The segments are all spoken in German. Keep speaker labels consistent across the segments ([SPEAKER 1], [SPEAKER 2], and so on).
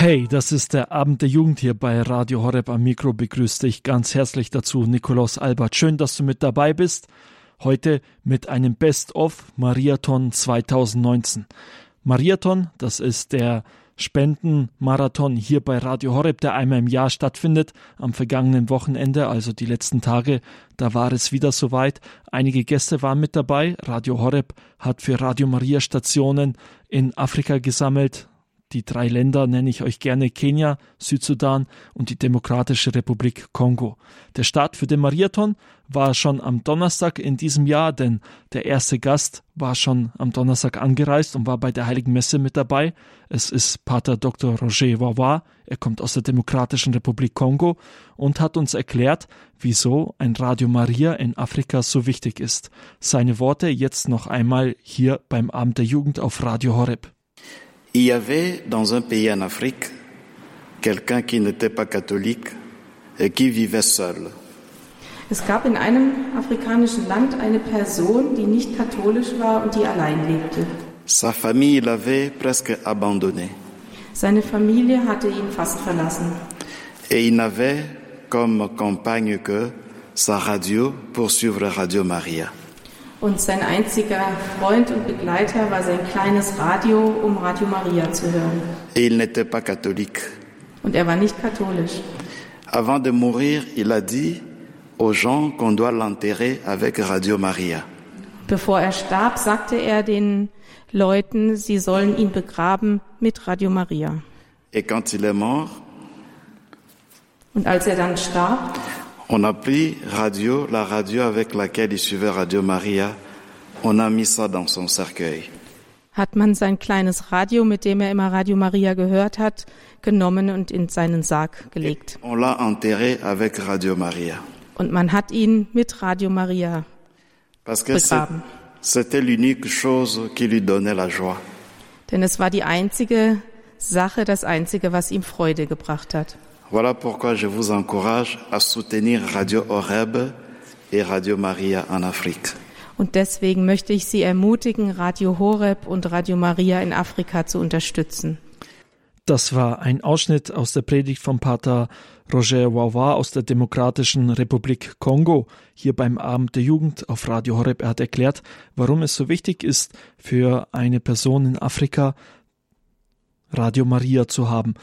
[SPEAKER 1] Hey, das ist der Abend der Jugend hier bei Radio Horeb am Mikro. Begrüße dich ganz herzlich dazu, Nikolaus Albert. Schön, dass du mit dabei bist. Heute mit einem Best-of Mariathon 2019. Mariathon, das ist der Spendenmarathon hier bei Radio Horeb, der einmal im Jahr stattfindet. Am vergangenen Wochenende, also die letzten Tage, da war es wieder soweit. Einige Gäste waren mit dabei. Radio Horeb hat für Radio Maria Stationen in Afrika gesammelt, die drei Länder nenne ich euch gerne Kenia, Südsudan und die Demokratische Republik Kongo. Der Start für den Marathon war schon am Donnerstag in diesem Jahr, denn der erste Gast war schon am Donnerstag angereist und war bei der Heiligen Messe mit dabei. Es ist Pater Dr. Roger Wawa. Er kommt aus der Demokratischen Republik Kongo und hat uns erklärt, wieso ein Radio Maria in Afrika so wichtig ist. Seine Worte jetzt noch einmal hier beim Abend der Jugend auf Radio Horeb.
[SPEAKER 2] Il y avait dans un pays en Afrique quelqu'un qui n'était pas catholique et qui vivait seul.
[SPEAKER 3] Es gab in einem afrikanischen Land eine Person, die nicht katholisch war und die allein lebte.
[SPEAKER 2] Sa famille l'avait presque abandonné
[SPEAKER 3] Seine Familie hatte ihn fast verlassen.
[SPEAKER 2] et il n'avait comme compagne que sa radio pour suivre Radio Maria.
[SPEAKER 3] Und sein einziger Freund und Begleiter war sein kleines Radio, um Radio Maria zu hören.
[SPEAKER 2] Et il n'était pas catholique.
[SPEAKER 3] Und er war nicht katholisch.
[SPEAKER 2] Avant de mourir, il a dit aux gens qu'on doit l'enterrer avec Radio Maria.
[SPEAKER 3] Bevor er starb, sagte er den Leuten, sie sollen ihn begraben mit Radio Maria.
[SPEAKER 2] Et quand il est mort,
[SPEAKER 3] Und als er dann starb,
[SPEAKER 2] on a pris radio, la radio avec laquelle il suivait Radio Maria, on a mis ça dans son cercueil.
[SPEAKER 3] hat man sein kleines Radio, mit dem er immer Radio Maria gehört hat, genommen und in seinen Sarg gelegt.
[SPEAKER 2] On l'a enterré avec Radio Maria.
[SPEAKER 3] Und man hat ihn mit Radio Maria
[SPEAKER 2] Parce que
[SPEAKER 3] begraben.
[SPEAKER 2] c'était l'unique chose qui lui donnait la joie.
[SPEAKER 3] Denn es war die einzige Sache, das einzige, was ihm Freude gebracht hat.
[SPEAKER 2] Voilà pourquoi je vous encourage à soutenir Radio Horeb et Radio Maria en Afrique.
[SPEAKER 3] Und deswegen möchte ich Sie ermutigen, Radio Horeb und Radio Maria in Afrika zu unterstützen.
[SPEAKER 1] Das war ein Ausschnitt aus der Predigt von Pater Roger Wawa aus der Demokratischen Republik Kongo hier beim Abend der Jugend auf Radio Horeb. Er hat erklärt, warum es so wichtig ist, für eine Person in Afrika Radio Maria zu haben.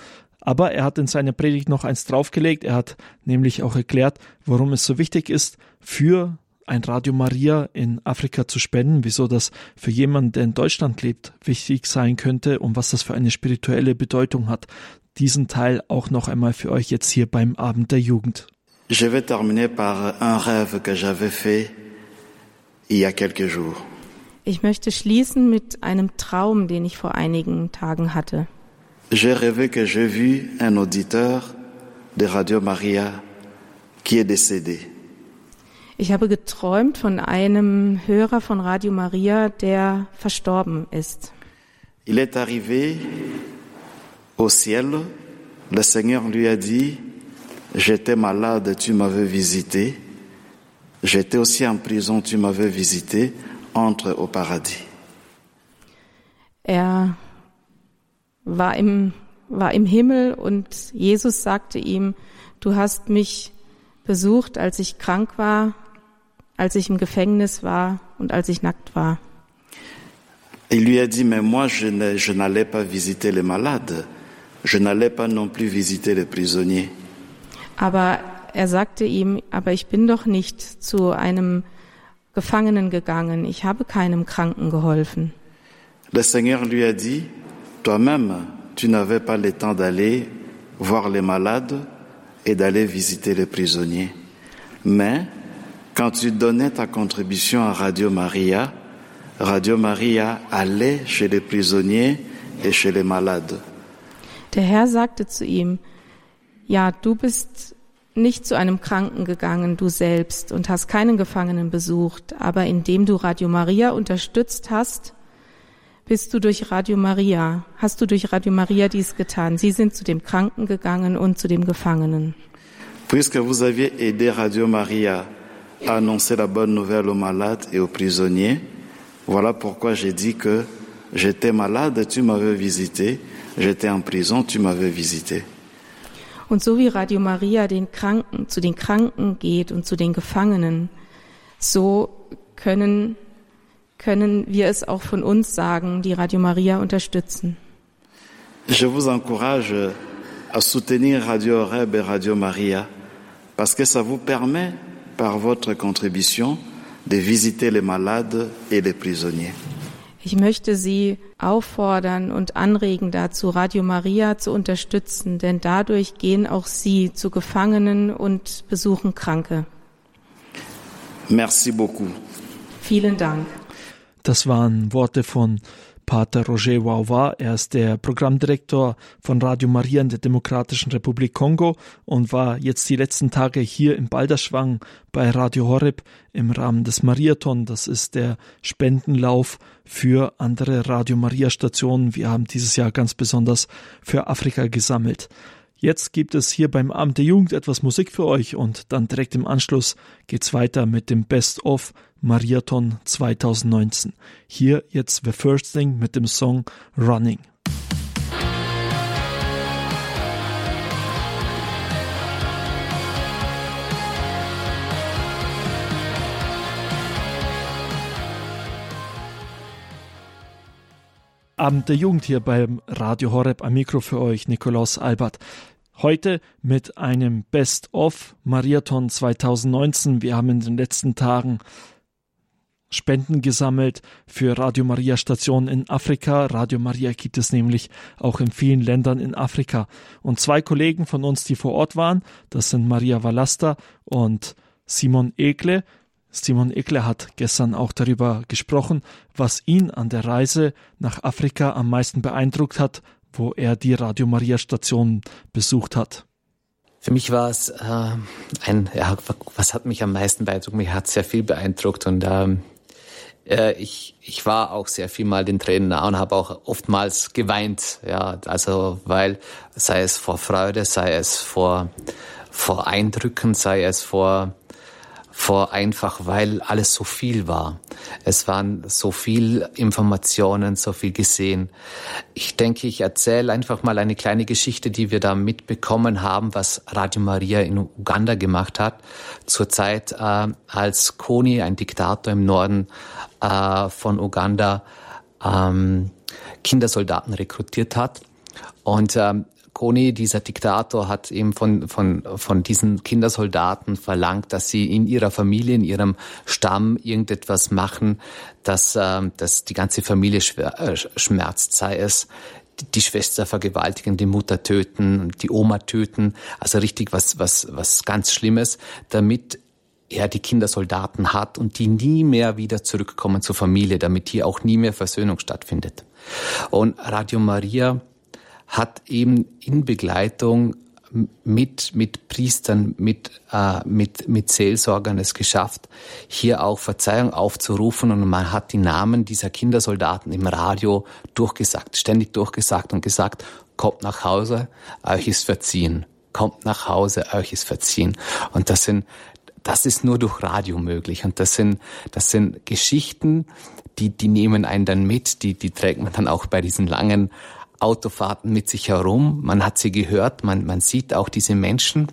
[SPEAKER 1] Aber er hat in seiner Predigt noch eins draufgelegt. Er hat nämlich auch erklärt, warum es so wichtig ist, für ein Radio Maria in Afrika zu spenden, wieso das für jemanden, der in Deutschland lebt, wichtig sein könnte und was das für eine spirituelle Bedeutung hat. Diesen Teil auch noch einmal für euch jetzt hier beim Abend der Jugend.
[SPEAKER 2] Je vais terminer par un rêve que j'avais fait il y a quelques jours.
[SPEAKER 3] Ich möchte schließen mit einem Traum, den ich vor einigen Tagen hatte.
[SPEAKER 2] J'ai rêvé que j'ai vu un auditeur de Radio Maria qui est décédé.
[SPEAKER 3] Ich habe geträumt von einem Hörer von Radio Maria, der verstorben ist.
[SPEAKER 2] Il est arrivé au ciel, le Seigneur lui a dit, j'étais malade, tu m'avais visité, j'étais aussi en prison, tu m'avais visité, entre au paradis.
[SPEAKER 3] Er war im, war im Himmel und Jesus sagte ihm, du hast mich besucht, als ich krank war, als ich im Gefängnis war und als ich nackt war.
[SPEAKER 2] Il lui a dit, mais moi, je ne- je n'allais pas visiter les malades, je n'allais pas non plus visiter les prisonniers.
[SPEAKER 3] Aber er sagte ihm, aber ich bin doch nicht zu einem Gefangenen gegangen, ich habe keinem Kranken geholfen.
[SPEAKER 2] Le Seigneur lui a dit, toi-même, tu n'avais pas le temps d'aller voir les malades et d'aller visiter les prisonniers. Mais quand tu donnais ta contribution à Radio Maria, Radio Maria allait chez les prisonniers et chez les malades.
[SPEAKER 3] Der Herr sagte zu ihm, ja, du bist nicht zu einem Kranken gegangen, du selbst, und hast keinen Gefangenen besucht, aber indem du Radio Maria unterstützt hast, bist du durch Radio Maria, hast du durch Radio Maria dies getan. Sie sind zu dem Kranken gegangen und zu dem Gefangenen.
[SPEAKER 2] Puisque vous aviez aidé Radio Maria à annoncer la bonne nouvelle aux malades et aux prisonniers, voilà pourquoi j'ai dit que j'étais malade, tu m'avais visité, j'étais en prison, tu m'avais visité.
[SPEAKER 4] Und so wie Radio Maria den Kranken, zu den Kranken geht und zu den Gefangenen, so können, können wir es auch von uns sagen, die Radio Maria unterstützen.
[SPEAKER 2] Je vous encourage à soutenir Radio Horeb et Radio Maria parce que ça vous permet, par votre contribution, de visiter les malades et les prisonniers.
[SPEAKER 4] Ich möchte Sie auffordern und anregen dazu, Radio Maria zu unterstützen, denn dadurch gehen auch Sie zu Gefangenen und besuchen Kranke.
[SPEAKER 2] Merci beaucoup.
[SPEAKER 4] Vielen Dank.
[SPEAKER 1] Das waren Worte von Pater Roger Wauwa. Er ist der Programmdirektor von Radio Maria in der Demokratischen Republik Kongo und war jetzt die letzten Tage hier im Balderschwang bei Radio Horeb im Rahmen des Mariathon. Das ist der Spendenlauf für andere Radio Maria Stationen. Wir haben dieses Jahr ganz besonders für Afrika gesammelt. Jetzt gibt es hier beim Abend der Jugend etwas Musik für euch und dann direkt im Anschluss geht's weiter mit dem Best of Mariathon 2019. Hier jetzt The First Thing mit dem Song Running. Abend der Jugend hier beim Radio Horeb am Mikro für euch, Nikolaus Albert. Heute mit einem Best-of Mariathon 2019. Wir haben in den letzten Tagen Spenden gesammelt für Radio Maria Stationen in Afrika. Radio Maria gibt es nämlich auch in vielen Ländern in Afrika. Und zwei Kollegen von uns, die vor Ort waren, das sind Maria Valasta und Simon Ekle, Simon Ekle hat gestern auch darüber gesprochen, was ihn an der Reise nach Afrika am meisten beeindruckt hat, wo er die Radio Maria Station besucht hat.
[SPEAKER 5] Für mich war es äh, ein, ja, was hat mich am meisten beeindruckt? Mich hat sehr viel beeindruckt und ähm, äh, ich, ich war auch sehr viel mal den Tränen nah und habe auch oftmals geweint, ja, also weil sei es vor Freude, sei es vor vor Eindrücken, sei es vor vor einfach, weil alles so viel war. Es waren so viel Informationen, so viel gesehen. Ich denke, ich erzähle einfach mal eine kleine Geschichte, die wir da mitbekommen haben, was Radio Maria in Uganda gemacht hat. Zur Zeit, äh, als Kony, ein Diktator im Norden äh, von Uganda, ähm, Kindersoldaten rekrutiert hat. Und ähm, Kony, dieser Diktator, hat eben von, von, von diesen Kindersoldaten verlangt, dass sie in ihrer Familie, in ihrem Stamm irgendetwas machen, dass, äh, dass die ganze Familie schwer, äh, schmerzt, sei es die Schwester vergewaltigen, die Mutter töten, die Oma töten, also richtig was, was, was ganz Schlimmes, damit er die Kindersoldaten hat und die nie mehr wieder zurückkommen zur Familie, damit hier auch nie mehr Versöhnung stattfindet. Und Radio Maria hat eben in Begleitung mit, mit Priestern, mit, äh, mit, mit Seelsorgern es geschafft, hier auch Verzeihung aufzurufen und man hat die Namen dieser Kindersoldaten im Radio durchgesagt, ständig durchgesagt und gesagt, kommt nach Hause, euch ist verziehen. Kommt nach Hause, euch ist verziehen. Und das sind, das ist nur durch Radio möglich. Und das sind, das sind Geschichten, die, die nehmen einen dann mit, die, die trägt man dann auch bei diesen langen Autofahrten mit sich herum. Man hat sie gehört, man, man sieht auch diese Menschen.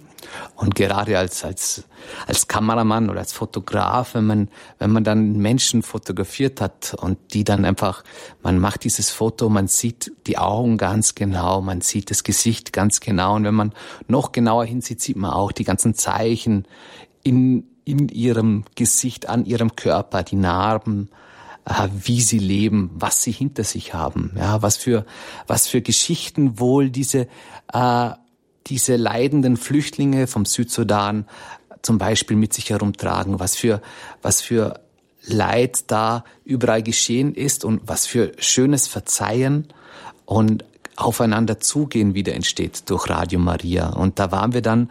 [SPEAKER 5] Und gerade als, als, als Kameramann oder als Fotograf, wenn man, wenn man dann Menschen fotografiert hat und die dann einfach, man macht dieses Foto, man sieht die Augen ganz genau, man sieht das Gesicht ganz genau. Und wenn man noch genauer hinsieht, sieht man auch die ganzen Zeichen in, in ihrem Gesicht, an ihrem Körper, die Narben, äh, wie sie leben, was sie hinter sich haben, ja, was für, was für Geschichten wohl diese, äh, diese leidenden Flüchtlinge vom Südsudan zum Beispiel mit sich herumtragen, was für, was für Leid da überall geschehen ist und was für schönes Verzeihen und aufeinander zugehen wieder entsteht durch Radio Maria. Und da waren wir dann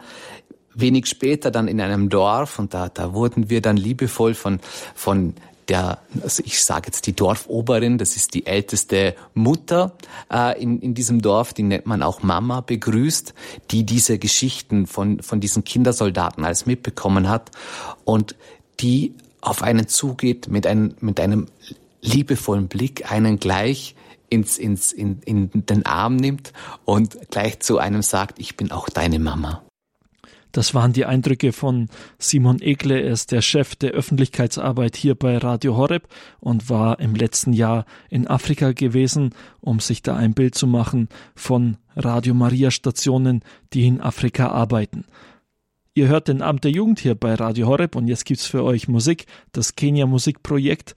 [SPEAKER 5] wenig später dann in einem Dorf und da, da wurden wir dann liebevoll von, von der, also ich sage jetzt die Dorfoberin, das ist die älteste Mutter äh, in, in diesem Dorf, die nennt man auch Mama, begrüßt, die diese Geschichten von, von diesen Kindersoldaten alles mitbekommen hat und die auf einen zugeht mit einem, mit einem liebevollen Blick einen gleich ins, ins, in, in den Arm nimmt und gleich zu einem sagt, ich bin auch deine Mama.
[SPEAKER 1] Das waren die Eindrücke von Simon Egle. Er ist der Chef der Öffentlichkeitsarbeit hier bei Radio Horeb und war im letzten Jahr in Afrika gewesen, um sich da ein Bild zu machen von Radio Maria Stationen, die in Afrika arbeiten. Ihr hört den Abend der Jugend hier bei Radio Horeb und jetzt gibt's für euch Musik, das Kenia Musikprojekt,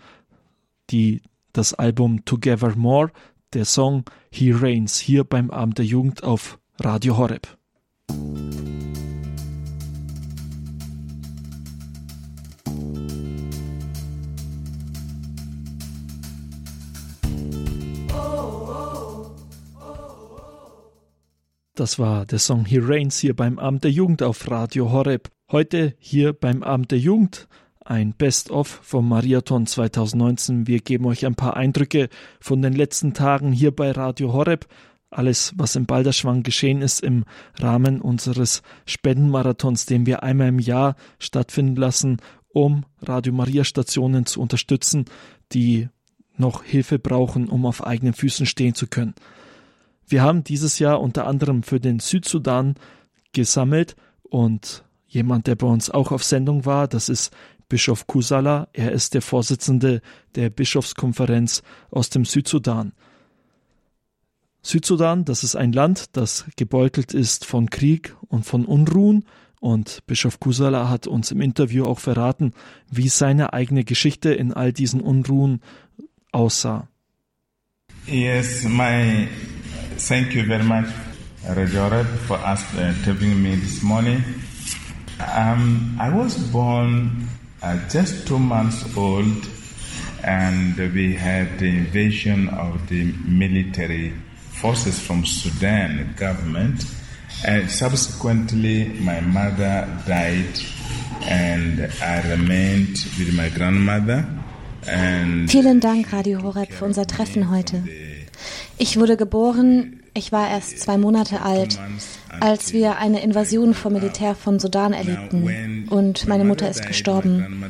[SPEAKER 1] die, das Album Together More, der Song He Reigns hier beim Abend der Jugend auf Radio Horeb. Das war der Song He Reigns hier beim Abend der Jugend auf Radio Horeb. Heute hier beim Abend der Jugend ein Best-of vom Marathon 2019. Wir geben euch ein paar Eindrücke von den letzten Tagen hier bei Radio Horeb. Alles, was im Balderschwang geschehen ist im Rahmen unseres Spendenmarathons, den wir einmal im Jahr stattfinden lassen, um Radio Maria Stationen zu unterstützen, die noch Hilfe brauchen, um auf eigenen Füßen stehen zu können. Wir haben dieses Jahr unter anderem für den Südsudan gesammelt und jemand, der bei uns auch auf Sendung war, das ist Bischof Kusala. Er ist der Vorsitzende der Bischofskonferenz aus dem Südsudan. Südsudan, das ist ein Land, das gebeutelt ist von Krieg und von Unruhen. Und Bischof Kusala hat uns im Interview auch verraten, wie seine eigene Geschichte in all diesen Unruhen aussah.
[SPEAKER 6] Yes, my Thank you very much, Rajorab, for uh, me this morning. Um, I was born uh, just two months old, and we had the invasion of the military forces from Sudan government. And subsequently, my mother died, and I remained with my grandmother.
[SPEAKER 7] Vielen Dank, Radio Horeb, für unser Treffen heute. Ich wurde geboren, ich war erst zwei Monate alt, als wir eine Invasion vom Militär von Sudan erlebten und meine Mutter ist gestorben,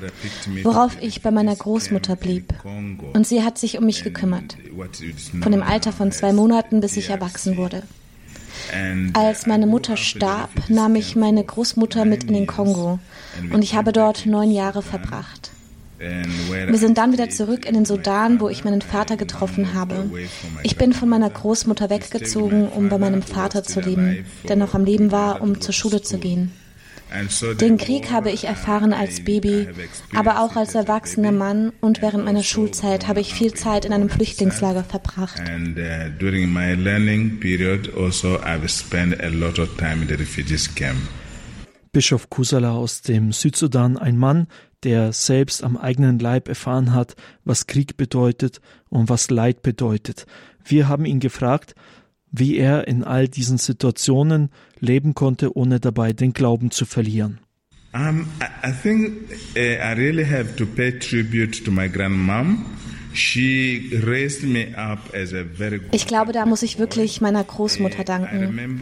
[SPEAKER 7] worauf ich bei meiner Großmutter blieb. Und sie hat sich um mich gekümmert, von dem Alter von zwei Monaten bis ich erwachsen wurde. Als meine Mutter starb, nahm ich meine Großmutter mit in den Kongo und ich habe dort neun Jahre verbracht. Wir sind dann wieder zurück in den Sudan, wo ich meinen Vater getroffen habe. Ich bin von meiner Großmutter weggezogen, um bei meinem Vater zu leben, der noch am Leben war, um zur Schule zu gehen. Den Krieg habe ich erfahren als Baby, aber auch als erwachsener Mann und während meiner Schulzeit habe ich viel Zeit in einem Flüchtlingslager verbracht.
[SPEAKER 1] Bischof Kusala aus dem Südsudan, ein Mann, der selbst am eigenen Leib erfahren hat, was Krieg bedeutet und was Leid bedeutet. Wir haben ihn gefragt, wie er in all diesen Situationen leben konnte, ohne dabei den Glauben zu verlieren.
[SPEAKER 6] Um, I think uh, I really have to pay tribute to my grandmom.
[SPEAKER 7] Ich glaube, da muss ich wirklich meiner Großmutter danken.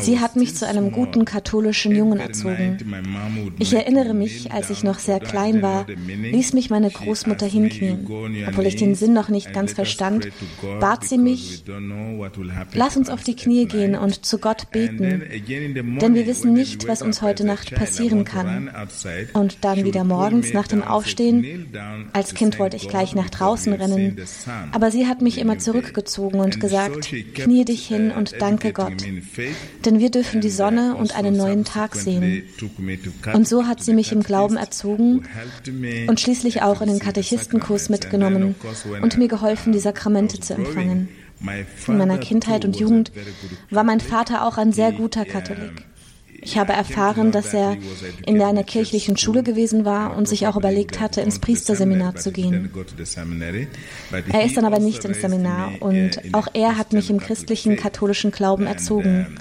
[SPEAKER 7] Sie hat mich zu einem guten katholischen Jungen erzogen. Ich erinnere mich, als ich noch sehr klein war, ließ mich meine Großmutter hinknien. Obwohl ich den Sinn noch nicht ganz verstand, bat sie mich, lass uns auf die Knie gehen und zu Gott beten, denn wir wissen nicht, was uns heute Nacht passieren kann. Und dann wieder morgens nach dem Aufstehen, als Kind wollte ich gleich nach draußen rennen. Aber sie hat mich immer zurückgezogen und gesagt, knie dich hin und danke Gott. Denn wir dürfen die Sonne und einen neuen Tag sehen. Und so hat sie mich im Glauben erzogen und schließlich auch in den Katechistenkurs mitgenommen und mir geholfen, die Sakramente zu empfangen. In meiner Kindheit und Jugend war mein Vater auch ein sehr guter Katholik. Ich habe erfahren, dass er in einer kirchlichen Schule gewesen war und sich auch überlegt hatte, ins Priesterseminar zu gehen. Er ist dann aber nicht ins Seminar und auch er hat mich im christlichen katholischen Glauben erzogen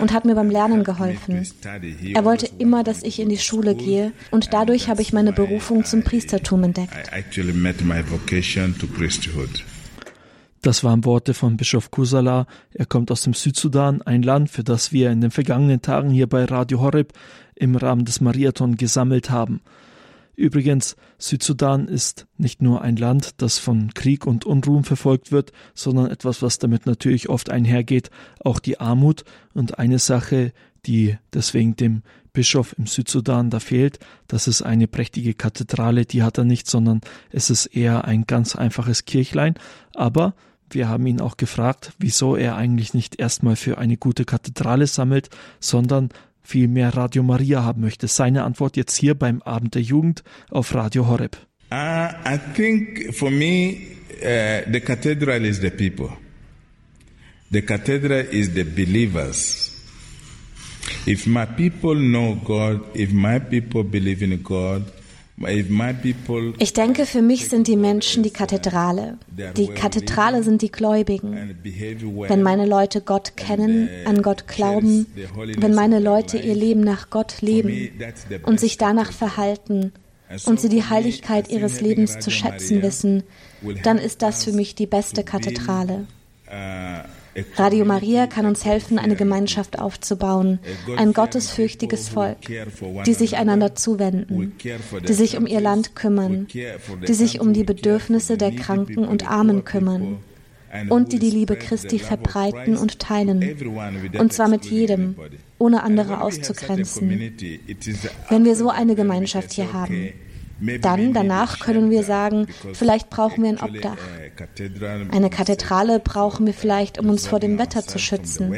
[SPEAKER 7] und hat mir beim Lernen geholfen. Er wollte immer, dass ich in die Schule gehe und dadurch habe ich meine Berufung zum Priestertum entdeckt.
[SPEAKER 1] Das waren Worte von Bischof Kusala. Er kommt aus dem Südsudan, ein Land, für das wir in den vergangenen Tagen hier bei Radio Horeb im Rahmen des Mariathon gesammelt haben. Übrigens, Südsudan ist nicht nur ein Land, das von Krieg und Unruhen verfolgt wird, sondern etwas, was damit natürlich oft einhergeht, auch die Armut. Und eine Sache, die deswegen dem Bischof im Südsudan da fehlt, das ist eine prächtige Kathedrale, die hat er nicht, sondern es ist eher ein ganz einfaches Kirchlein. Aber wir haben ihn auch gefragt, wieso er eigentlich nicht erstmal für eine gute Kathedrale sammelt, sondern viel mehr Radio Maria haben möchte. Seine Antwort jetzt hier beim Abend der Jugend auf Radio Horeb.
[SPEAKER 6] Uh, I think for me, uh, the cathedral is the people. The cathedral is the believers. If my people know God, if my people believe in God,
[SPEAKER 7] ich denke, für mich sind die Menschen die Kathedrale. Die Kathedrale sind die Gläubigen. Wenn meine Leute Gott kennen, an Gott glauben, wenn meine Leute ihr Leben nach Gott leben und sich danach verhalten und sie die Heiligkeit ihres Lebens zu schätzen wissen, dann ist das für mich die beste Kathedrale. Radio Maria kann uns helfen, eine Gemeinschaft aufzubauen, ein gottesfürchtiges Volk, die sich einander zuwenden, die sich um ihr Land kümmern, die sich um die Bedürfnisse der Kranken und Armen kümmern und die die Liebe Christi verbreiten und teilen, und zwar mit jedem, ohne andere auszugrenzen. Wenn wir so eine Gemeinschaft hier haben, dann, danach können wir sagen, vielleicht brauchen wir ein Obdach. Eine Kathedrale brauchen wir vielleicht, um uns vor dem Wetter zu schützen.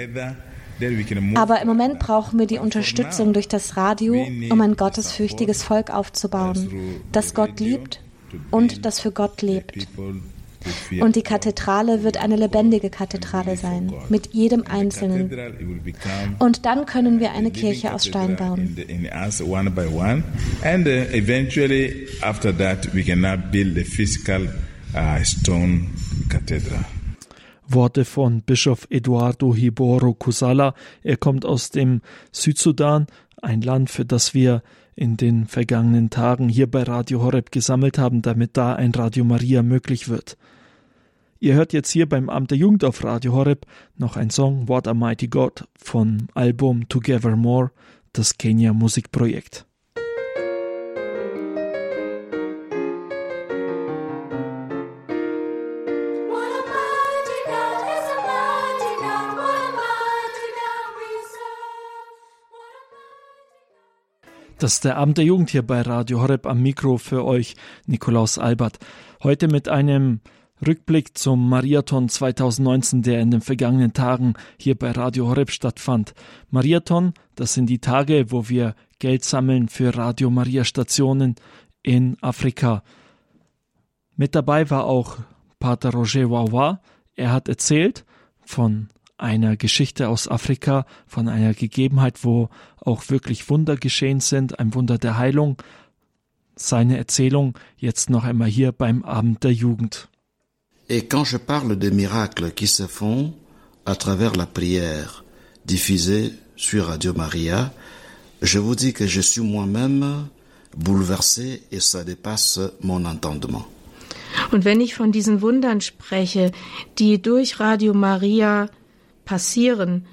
[SPEAKER 7] Aber im Moment brauchen wir die Unterstützung durch das Radio, um ein gottesfürchtiges Volk aufzubauen, das Gott liebt und das für Gott lebt. Und die Kathedrale wird eine lebendige Kathedrale sein, mit jedem Einzelnen. Und dann können wir eine Kirche aus Stein bauen. And uh, eventually after that we can now build a physical
[SPEAKER 1] uh, stone cathedral. Worte von Bischof Eduardo Hiboro Kusala. Er kommt aus dem Südsudan, ein Land, für das wir in den vergangenen Tagen hier bei Radio Horeb gesammelt haben, damit da ein Radio Maria möglich wird. Ihr hört jetzt hier beim Amt der Jugend auf Radio Horeb noch ein Song What a Mighty God vom Album Together More, das Kenia Musikprojekt. Das ist der Abend der Jugend hier bei Radio Horeb am Mikro für euch, Nikolaus Albert. Heute mit einem Rückblick zum Mariathon 2019, der in den vergangenen Tagen hier bei Radio Horeb stattfand. Mariathon, das sind die Tage, wo wir Geld sammeln für Radio Maria Stationen in Afrika. Mit dabei war auch Pater Roger Wawa. Er hat erzählt von einer Geschichte aus Afrika, von einer Gegebenheit, wo auch wirklich Wunder geschehen sind, ein Wunder der Heilung. Seine Erzählung jetzt noch einmal hier beim Abend der Jugend.
[SPEAKER 2] Et quand je parle des miracles qui se font à travers la prière diffusée sur Radio Maria, je vous dis que je suis moi-même bouleversé et ça dépasse mon entendement.
[SPEAKER 4] Und wenn ich von diesen Wundern spreche, die durch Radio Maria passieren,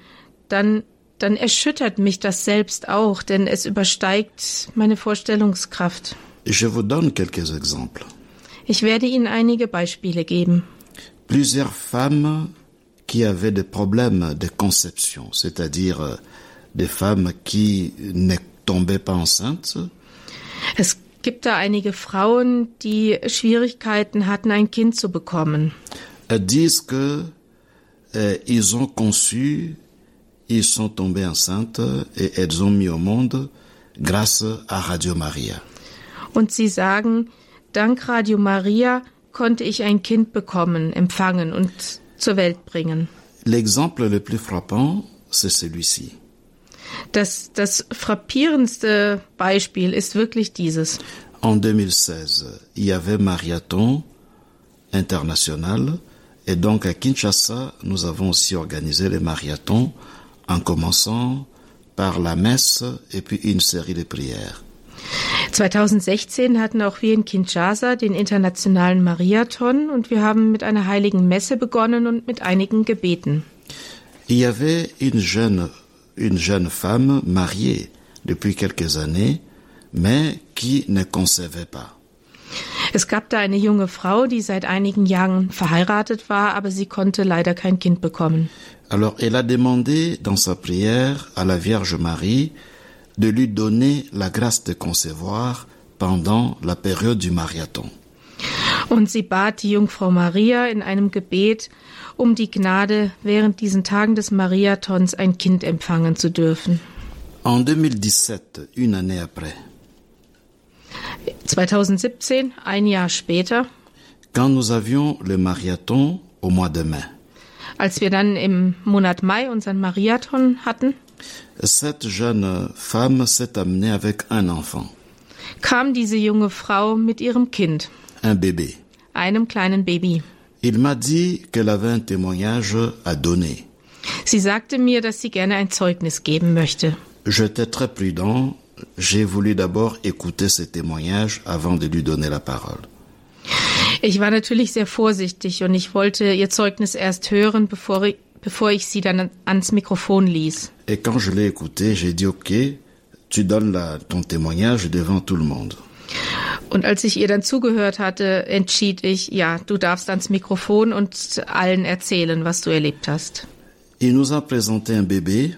[SPEAKER 4] dann, dann erschüttert mich das selbst auch, denn es übersteigt meine Vorstellungskraft.
[SPEAKER 2] Je vous donne quelques exemples.
[SPEAKER 4] Ich werde Ihnen einige Beispiele geben.
[SPEAKER 2] Plusieurs femmes qui avaient des problèmes de conception, c'est-à-dire euh, des femmes qui ne tombaient pas enceintes.
[SPEAKER 4] Es gibt da einige Frauen, die Schwierigkeiten hatten, ein Kind zu bekommen.
[SPEAKER 2] Disent que euh, ils ont conçu, ils sont tombés enceintes et elles ont mis au monde grâce à Radio Maria.
[SPEAKER 4] Und sie sagen, dank Radio Maria konnte ich ein Kind bekommen, empfangen und zur Welt bringen.
[SPEAKER 2] L'exemple le plus frappant, c'est celui-ci.
[SPEAKER 4] Das, das frappierendste Beispiel ist wirklich dieses.
[SPEAKER 2] En 2016, il y avait Mariathon international Et donc à Kinshasa, nous avons aussi organisé les marathons en commençant par la messe et puis une série de prières.
[SPEAKER 4] 2016 hatten auch wir in Kinshasa den internationalen Mariathon und wir haben mit einer heiligen Messe begonnen und mit einigen Gebeten.
[SPEAKER 2] Il y avait une jeune, une jeune femme mariée depuis quelques années, mais qui ne concevait pas.
[SPEAKER 8] Es gab da eine junge Frau, die seit einigen Jahren verheiratet war, aber sie konnte leider kein Kind bekommen.
[SPEAKER 2] Alors elle a demandé dans sa prière à la Vierge Marie de lui donner la grâce de concevoir pendant la période du Marathon.
[SPEAKER 8] Und sie bat die Jungfrau Maria in einem Gebet um die Gnade, während diesen Tagen des Mariathons ein Kind empfangen zu dürfen.
[SPEAKER 2] En 2017, une année après,
[SPEAKER 8] 2017, ein Jahr später,
[SPEAKER 2] quand nous avions le Marathon au mois de mai,
[SPEAKER 8] als wir dann im Monat Mai unseren Mariathon hatten,
[SPEAKER 2] cette jeune femme s'est amenée avec un enfant,
[SPEAKER 8] kam diese junge Frau mit ihrem Kind,
[SPEAKER 2] un bébé.
[SPEAKER 8] einem kleinen Baby.
[SPEAKER 2] Il m'a dit qu'elle avait un témoignage à donner.
[SPEAKER 8] Sie sagte mir, dass sie gerne ein Zeugnis geben möchte.
[SPEAKER 2] J'étais très prudent. J'ai voulu d'abord écouter ce témoignage avant de lui donner la parole.
[SPEAKER 8] Ich war natürlich sehr vorsichtig und ich wollte ihr Zeugnis erst hören, bevor ich, bevor ich sie dann ans Mikrofon ließ.
[SPEAKER 2] Et quand je l'ai écouté, j'ai dit OK, tu donnes la, ton témoignage devant tout le monde.
[SPEAKER 8] Und als ich ihr dann zugehört hatte, entschied ich, ja, du darfst ans Mikrofon und allen erzählen, was du erlebt hast.
[SPEAKER 2] Il nous a présenté un bébé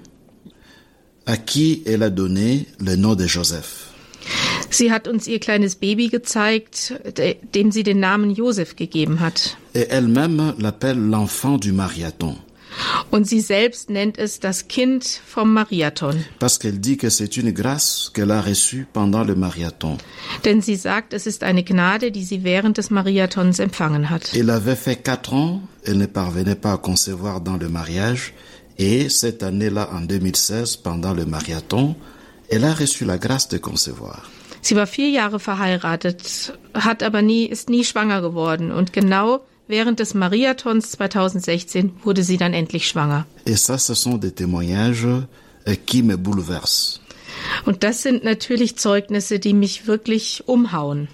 [SPEAKER 2] à qui elle a donné le nom de Joseph.
[SPEAKER 8] Sie hat uns ihr kleines Baby gezeigt, de- dem sie den Namen Josef gegeben hat.
[SPEAKER 2] Et elle-même l'appelle l'enfant du Marathon.
[SPEAKER 8] Und sie selbst nennt es das Kind vom Mariathon.
[SPEAKER 2] Parce qu'elle dit que c'est une grâce qu'elle a reçue pendant le marathon.
[SPEAKER 8] Denn sie sagt, es ist eine Gnade, die sie während des Mariathons empfangen hat.
[SPEAKER 2] Elle avait fait quatre ans, elle ne parvenait pas à concevoir dans le mariage. Et cette année-là, en 2016, pendant le marathon, elle a reçu la grâce de concevoir.
[SPEAKER 8] Sie war vier Jahre verheiratet, hat aber nie, ist nie schwanger geworden. Und genau während des Mariathons 2016 wurde sie dann endlich schwanger.
[SPEAKER 2] Et ça, ce sont des témoignages euh, qui me bouleversent.
[SPEAKER 8] Und das sind natürlich Zeugnisse, die mich wirklich umhauen.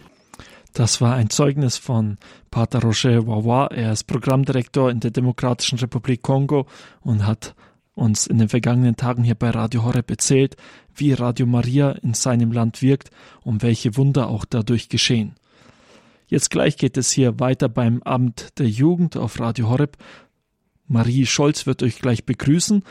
[SPEAKER 1] Das war ein Zeugnis von Pater Roger Wawa. Er ist Programmdirektor in der Demokratischen Republik Kongo und hat uns in den vergangenen Tagen hier bei Radio Horeb erzählt, wie Radio Maria in seinem Land wirkt und welche Wunder auch dadurch geschehen. Jetzt gleich geht es hier weiter beim Abend der Jugend auf Radio Horeb. Marie Scholz wird euch gleich begrüßen.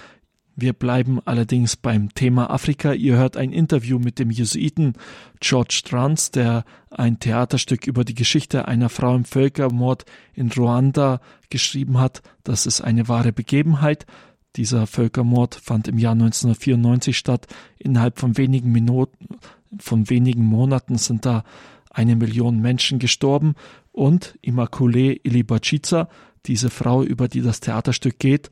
[SPEAKER 1] Wir bleiben allerdings beim Thema Afrika. Ihr hört ein Interview mit dem Jesuiten George Stranz, der ein Theaterstück über die Geschichte einer Frau im Völkermord in Ruanda geschrieben hat. Das ist eine wahre Begebenheit. Dieser Völkermord fand im Jahr 1994 statt. Innerhalb von wenigen Minuten, von wenigen Monaten sind da eine Million Menschen gestorben und Immaculée Ilibacica, diese Frau, über die das Theaterstück geht,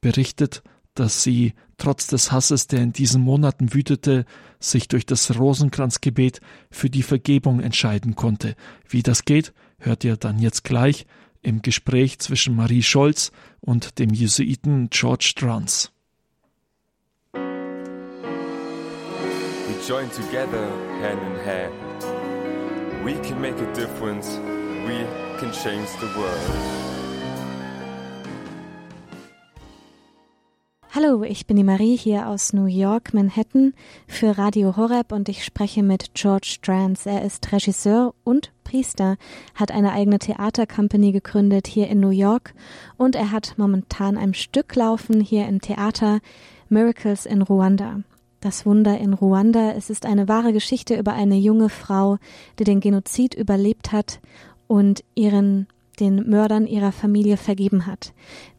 [SPEAKER 1] berichtet, dass sie trotz des Hasses, der in diesen Monaten wütete, sich durch das Rosenkranzgebet für die Vergebung entscheiden konnte. Wie das geht, hört ihr dann jetzt gleich im Gespräch zwischen Marie Scholz und dem Jesuiten George Strans.
[SPEAKER 9] We join together hand in hand. We can make a difference. We can change the world.
[SPEAKER 7] Hallo, ich bin die Marie hier aus New York, Manhattan für Radio Horeb und ich spreche mit George Strands. Er ist Regisseur und Priester, hat eine eigene Theatercompany gegründet hier in New York und er hat momentan ein Stück laufen hier im Theater Miracles in Ruanda. Das Wunder in Ruanda. Es ist eine wahre Geschichte über eine junge Frau, die den Genozid überlebt hat und ihren den Mördern ihrer Familie vergeben hat.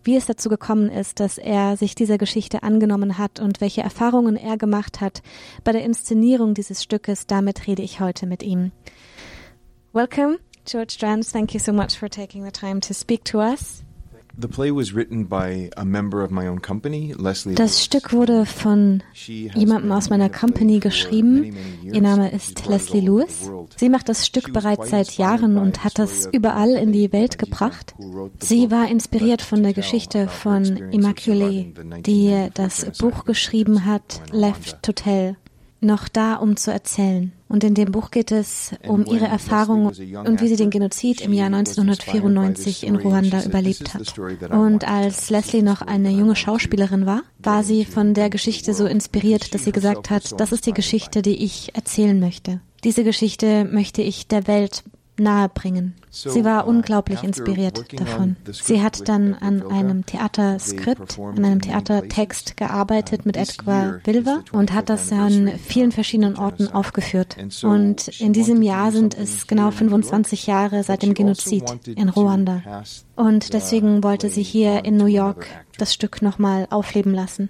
[SPEAKER 7] Wie es dazu gekommen ist, dass er sich dieser Geschichte angenommen hat und welche Erfahrungen er gemacht hat bei der Inszenierung dieses Stückes, damit rede ich heute mit ihm. Welcome, George Strands. Thank you so much for taking the time to speak to us. Das Stück wurde von jemandem aus meiner Company geschrieben. Ihr Name ist Leslie Lewis. Sie macht das Stück bereits seit Jahren und hat es überall in die Welt gebracht. Sie war inspiriert von der Geschichte von Immaculée, die das Buch geschrieben hat, Left to Tell. Noch da, um zu erzählen. Und in dem Buch geht es um ihre Erfahrung und wie sie den Genozid im Jahr 1994 in Ruanda überlebt hat. Und als Leslie noch eine junge Schauspielerin war, war sie von der Geschichte so inspiriert, dass sie gesagt hat, das ist die Geschichte, die ich erzählen möchte. Diese Geschichte möchte ich der Welt nahebringen. Sie war uh, unglaublich inspiriert davon. Sie hat dann an einem Theaterskript, an einem Theatertext gearbeitet mit Edgar Wilver und hat das an vielen verschiedenen Orten aufgeführt. Und in diesem Jahr sind es genau 25 Jahre seit dem Genozid in Ruanda. Und deswegen wollte sie hier in New York das Stück nochmal aufleben lassen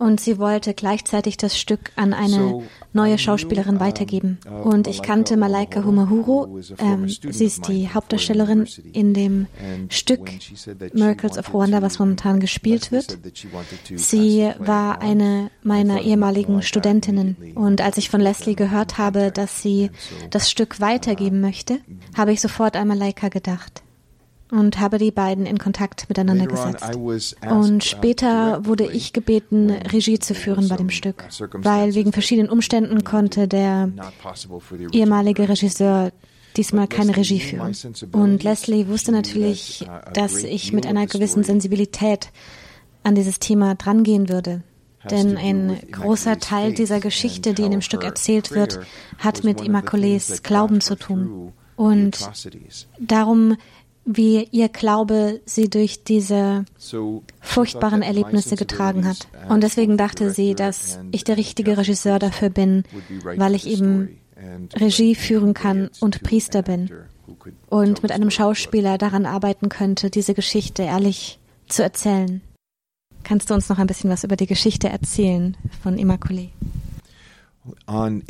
[SPEAKER 7] und sie wollte gleichzeitig das Stück an eine neue Schauspielerin weitergeben. Uh, und ich kannte Malaika Humahuru, ähm, sie ist die Hauptdarstellerin in dem Stück Miracles of Rwanda, was momentan gespielt wird. Sie war eine meiner ehemaligen Studentinnen. und als ich von Leslie gehört habe, dass sie das Stück weitergeben möchte, habe ich sofort an Malaika gedacht und habe die beiden in Kontakt miteinander gesetzt. Und später wurde ich gebeten, Regie zu führen bei dem Stück, weil wegen verschiedenen Umständen konnte der ehemalige Regisseur diesmal keine Regie führen. Und Leslie wusste natürlich, dass ich mit einer gewissen Sensibilität an dieses Thema drangehen würde. Denn ein großer Teil dieser Geschichte, die in dem Stück erzählt wird, hat mit Immaculés Glauben zu tun. Und darum wie ihr Glaube sie durch diese furchtbaren Erlebnisse getragen hat. Und deswegen dachte sie, dass ich der richtige Regisseur dafür bin, weil ich eben Regie führen kann und Priester bin und mit einem Schauspieler daran arbeiten könnte, diese Geschichte ehrlich zu erzählen. Kannst du uns noch ein bisschen was über die Geschichte erzählen von Immaculée? Am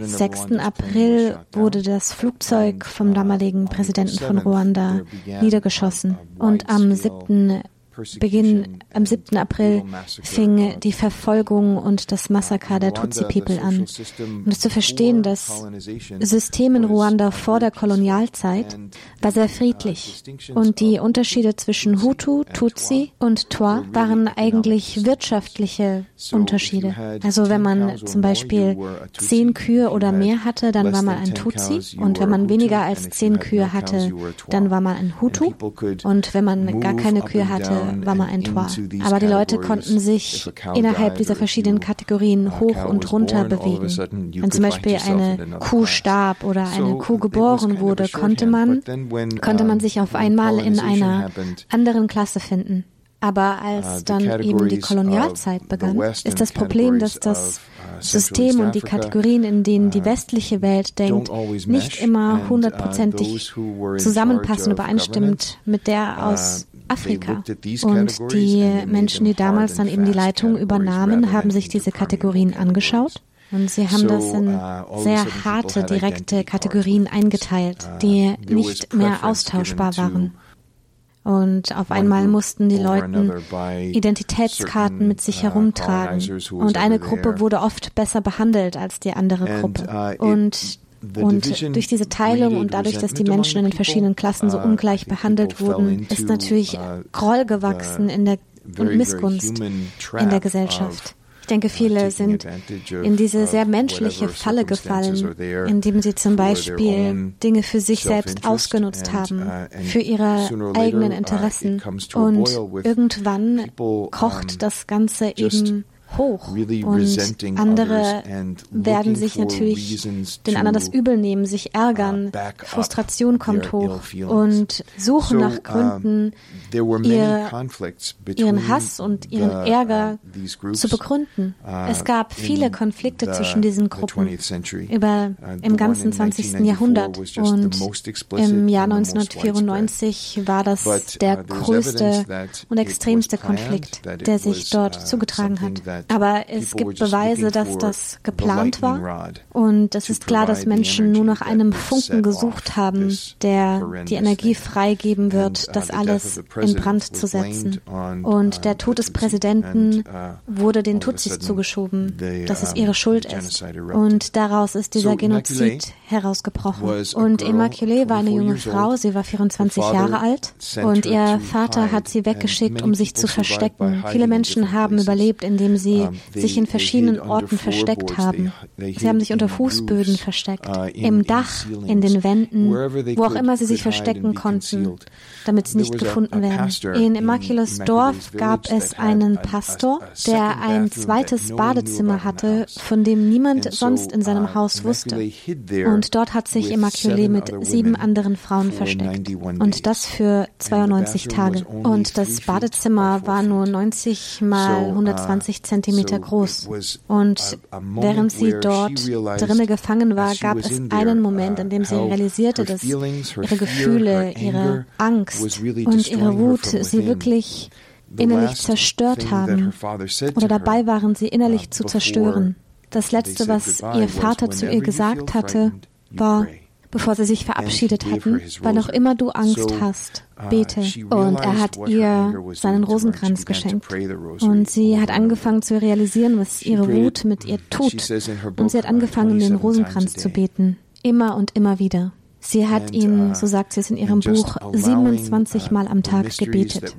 [SPEAKER 7] 6. April wurde das Flugzeug vom damaligen Präsidenten von Ruanda niedergeschossen und am 7. Beginn am 7. April fing die Verfolgung und das Massaker der Tutsi-People an. Und es zu verstehen, das System in Ruanda vor der Kolonialzeit war sehr friedlich. Und die Unterschiede zwischen Hutu, Tutsi und Twa waren eigentlich wirtschaftliche Unterschiede. Also wenn man zum Beispiel zehn Kühe oder mehr hatte, dann war man ein Tutsi. Und wenn man weniger als zehn Kühe hatte, dann war man ein Hutu. Und wenn man gar keine Kühe hatte, war mal ein Tor. Aber die Leute konnten sich innerhalb dieser verschiedenen Kategorien uh, hoch und runter bewegen. Wenn zum Beispiel eine Kuh starb oder eine Kuh geboren wurde, konnte man, konnte man sich auf einmal in einer anderen Klasse finden. Aber als uh, dann eben die Kolonialzeit begann, ist das Problem, dass das uh, System und die Kategorien, in denen die westliche Welt denkt, nicht immer hundertprozentig zusammenpassen, übereinstimmt mit der aus Afrika. Und die Menschen, die damals dann eben die Leitung übernahmen, haben sich diese Kategorien angeschaut. Und sie haben das in uh, sehr harte, direkte Kategorien eingeteilt, uh, die nicht mehr austauschbar waren. Und auf einmal mussten die Leute Identitätskarten mit sich uh, herumtragen. Und eine Gruppe wurde oft besser behandelt als die andere Gruppe. Und und durch diese Teilung und dadurch, dass die Menschen in den verschiedenen Klassen so uh, ungleich behandelt wurden, ist natürlich uh, Groll gewachsen in der, und Missgunst in der Gesellschaft. Ich denke, uh, viele sind in diese sehr menschliche Falle gefallen, indem sie zum Beispiel Dinge für sich selbst ausgenutzt haben, für ihre eigenen Interessen. Und irgendwann kocht das Ganze eben hoch und andere werden sich natürlich den anderen das Übel nehmen, sich ärgern, Frustration kommt hoch und suchen nach Gründen, ihr, ihren Hass und ihren Ärger zu begründen. Uh, es gab viele Konflikte zwischen diesen Gruppen über, uh, im ganzen 20. Jahrhundert und im Jahr 1994 war das der größte und extremste Konflikt, der sich dort uh, zugetragen hat. Aber es gibt Beweise, dass das geplant war. Und es ist klar, dass Menschen nur nach einem Funken gesucht haben, der die Energie freigeben wird, uh, das alles in Brand zu setzen. Und der uh, Tod des Präsidenten uh, wurde den Tutsis zugeschoben, dass es ihre Schuld ist. Und daraus ist dieser Genozid herausgebrochen. Und Immaculée war eine junge Frau, sie war 24 Jahre alt. Und ihr Vater hat sie weggeschickt, um sich zu verstecken. Viele Menschen haben überlebt, indem sie sie sich in verschiedenen Orten versteckt haben. Sie haben sich unter Fußböden versteckt, uh, im Dach, in den Wänden, wo auch immer sie sich verstecken konnten, damit sie nicht gefunden werden. In Immaculus Dorf gab es einen Pastor, der ein zweites Badezimmer hatte, von dem niemand sonst in seinem uh, Haus wusste. Und dort hat sich Immaculée mit sieben anderen Frauen versteckt. Und das für 92 Tage. Und das Badezimmer war nur 90 mal 120 Zentimeter groß. Und während sie dort drinnen gefangen war, gab es einen Moment, in dem sie realisierte, dass ihre Gefühle, ihre Angst und ihre Wut sie wirklich innerlich zerstört haben oder dabei waren, sie innerlich uh, zu zerstören. Das Letzte, was ihr Vater zu ihr gesagt hatte, war, bevor sie sich verabschiedet hatten, weil auch immer du Angst hast, uh, bete. Und er hat ihr seinen Rosenkranz geschenkt. Und sie hat angefangen zu realisieren, was ihre Wut mit ihr tut. Und sie hat angefangen, den Rosenkranz zu beten. Immer und immer wieder. Sie hat ihn, uh, so sagt sie es in ihrem Buch, 27 uh, Mal am Tag gebetet.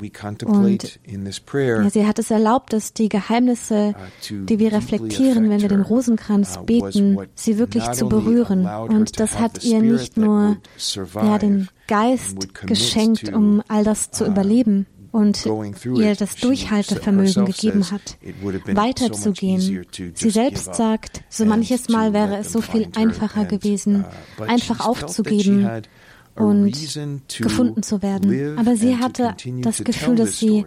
[SPEAKER 7] Und sie hat es erlaubt, dass die Geheimnisse, uh, die wir reflektieren, wenn wir den Rosenkranz beten, sie wirklich zu berühren. Und das hat ihr nicht nur ja, den Geist geschenkt, um all das zu überleben, und ihr das Durchhaltevermögen gegeben hat, weiterzugehen. Sie selbst sagt, so manches Mal wäre es so viel einfacher gewesen, uh, einfach aufzugeben und gefunden zu werden. Aber sie hatte das Gefühl, dass sie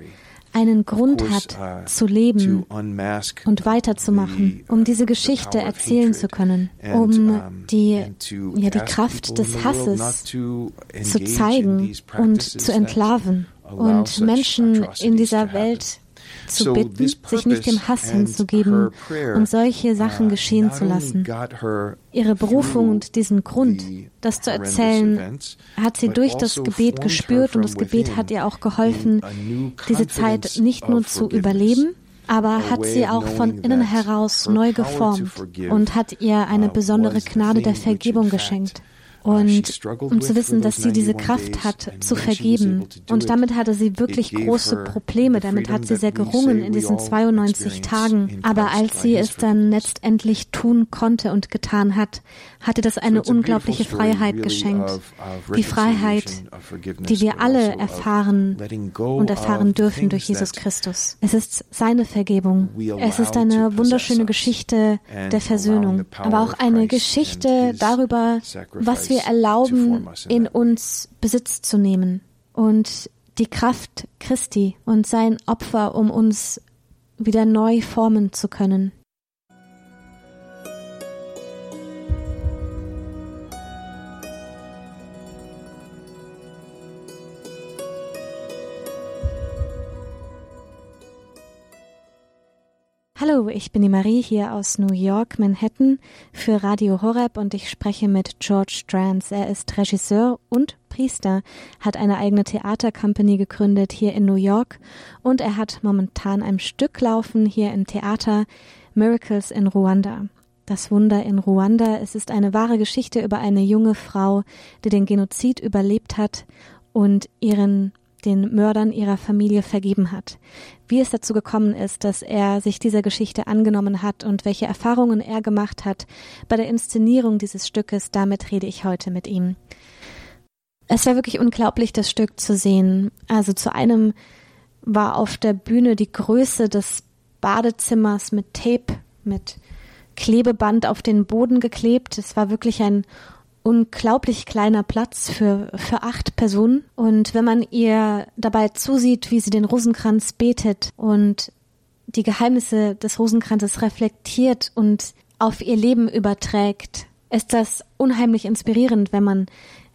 [SPEAKER 7] einen Grund hat, uh, zu leben und weiterzumachen, um diese Geschichte erzählen zu können, um die, ja, die Kraft des Hasses zu zeigen und zu entlarven und Menschen in dieser Welt zu bitten, sich nicht dem Hass hinzugeben und solche Sachen uh, geschehen zu lassen. Ihre Berufung und diesen Grund, das zu erzählen, hat sie durch das also Gebet gespürt und das Gebet hat ihr auch geholfen, diese Zeit nicht nur zu überleben, aber hat sie auch von innen heraus neu geformt und hat ihr eine uh, besondere Gnade der Vergebung geschenkt und um zu wissen, dass sie diese Kraft hat, zu vergeben. Und damit hatte sie wirklich große Probleme. Damit hat sie sehr gerungen in diesen 92 Tagen. Aber als sie es dann letztendlich tun konnte und getan hat, hatte das eine unglaubliche Freiheit geschenkt. Die Freiheit, die wir alle erfahren und erfahren dürfen durch Jesus Christus. Es ist seine Vergebung. Es ist eine wunderschöne Geschichte der Versöhnung, aber auch eine Geschichte darüber, was wir erlauben, in uns Besitz zu nehmen und die Kraft Christi und sein Opfer, um uns wieder neu formen zu können. Hallo, ich bin die Marie hier aus New York, Manhattan für Radio Horeb und ich spreche mit George Strands. Er ist Regisseur und Priester, hat eine eigene Theatercompany gegründet hier in New York und er hat momentan ein Stück laufen hier im Theater Miracles in Ruanda. Das Wunder in Ruanda. Es ist eine wahre Geschichte über eine junge Frau, die den Genozid überlebt hat und ihren den Mördern ihrer Familie vergeben hat. Wie es dazu gekommen ist, dass er sich dieser Geschichte angenommen hat und welche Erfahrungen er gemacht hat bei der Inszenierung dieses Stückes, damit rede ich heute mit ihm. Es war wirklich unglaublich, das Stück zu sehen. Also zu einem war auf der Bühne die Größe des Badezimmers mit Tape, mit Klebeband auf den Boden geklebt. Es war wirklich ein unglaublich kleiner Platz für, für acht Personen. Und wenn man ihr dabei zusieht, wie sie den Rosenkranz betet und die Geheimnisse des Rosenkranzes reflektiert und auf ihr Leben überträgt, ist das unheimlich inspirierend, wenn man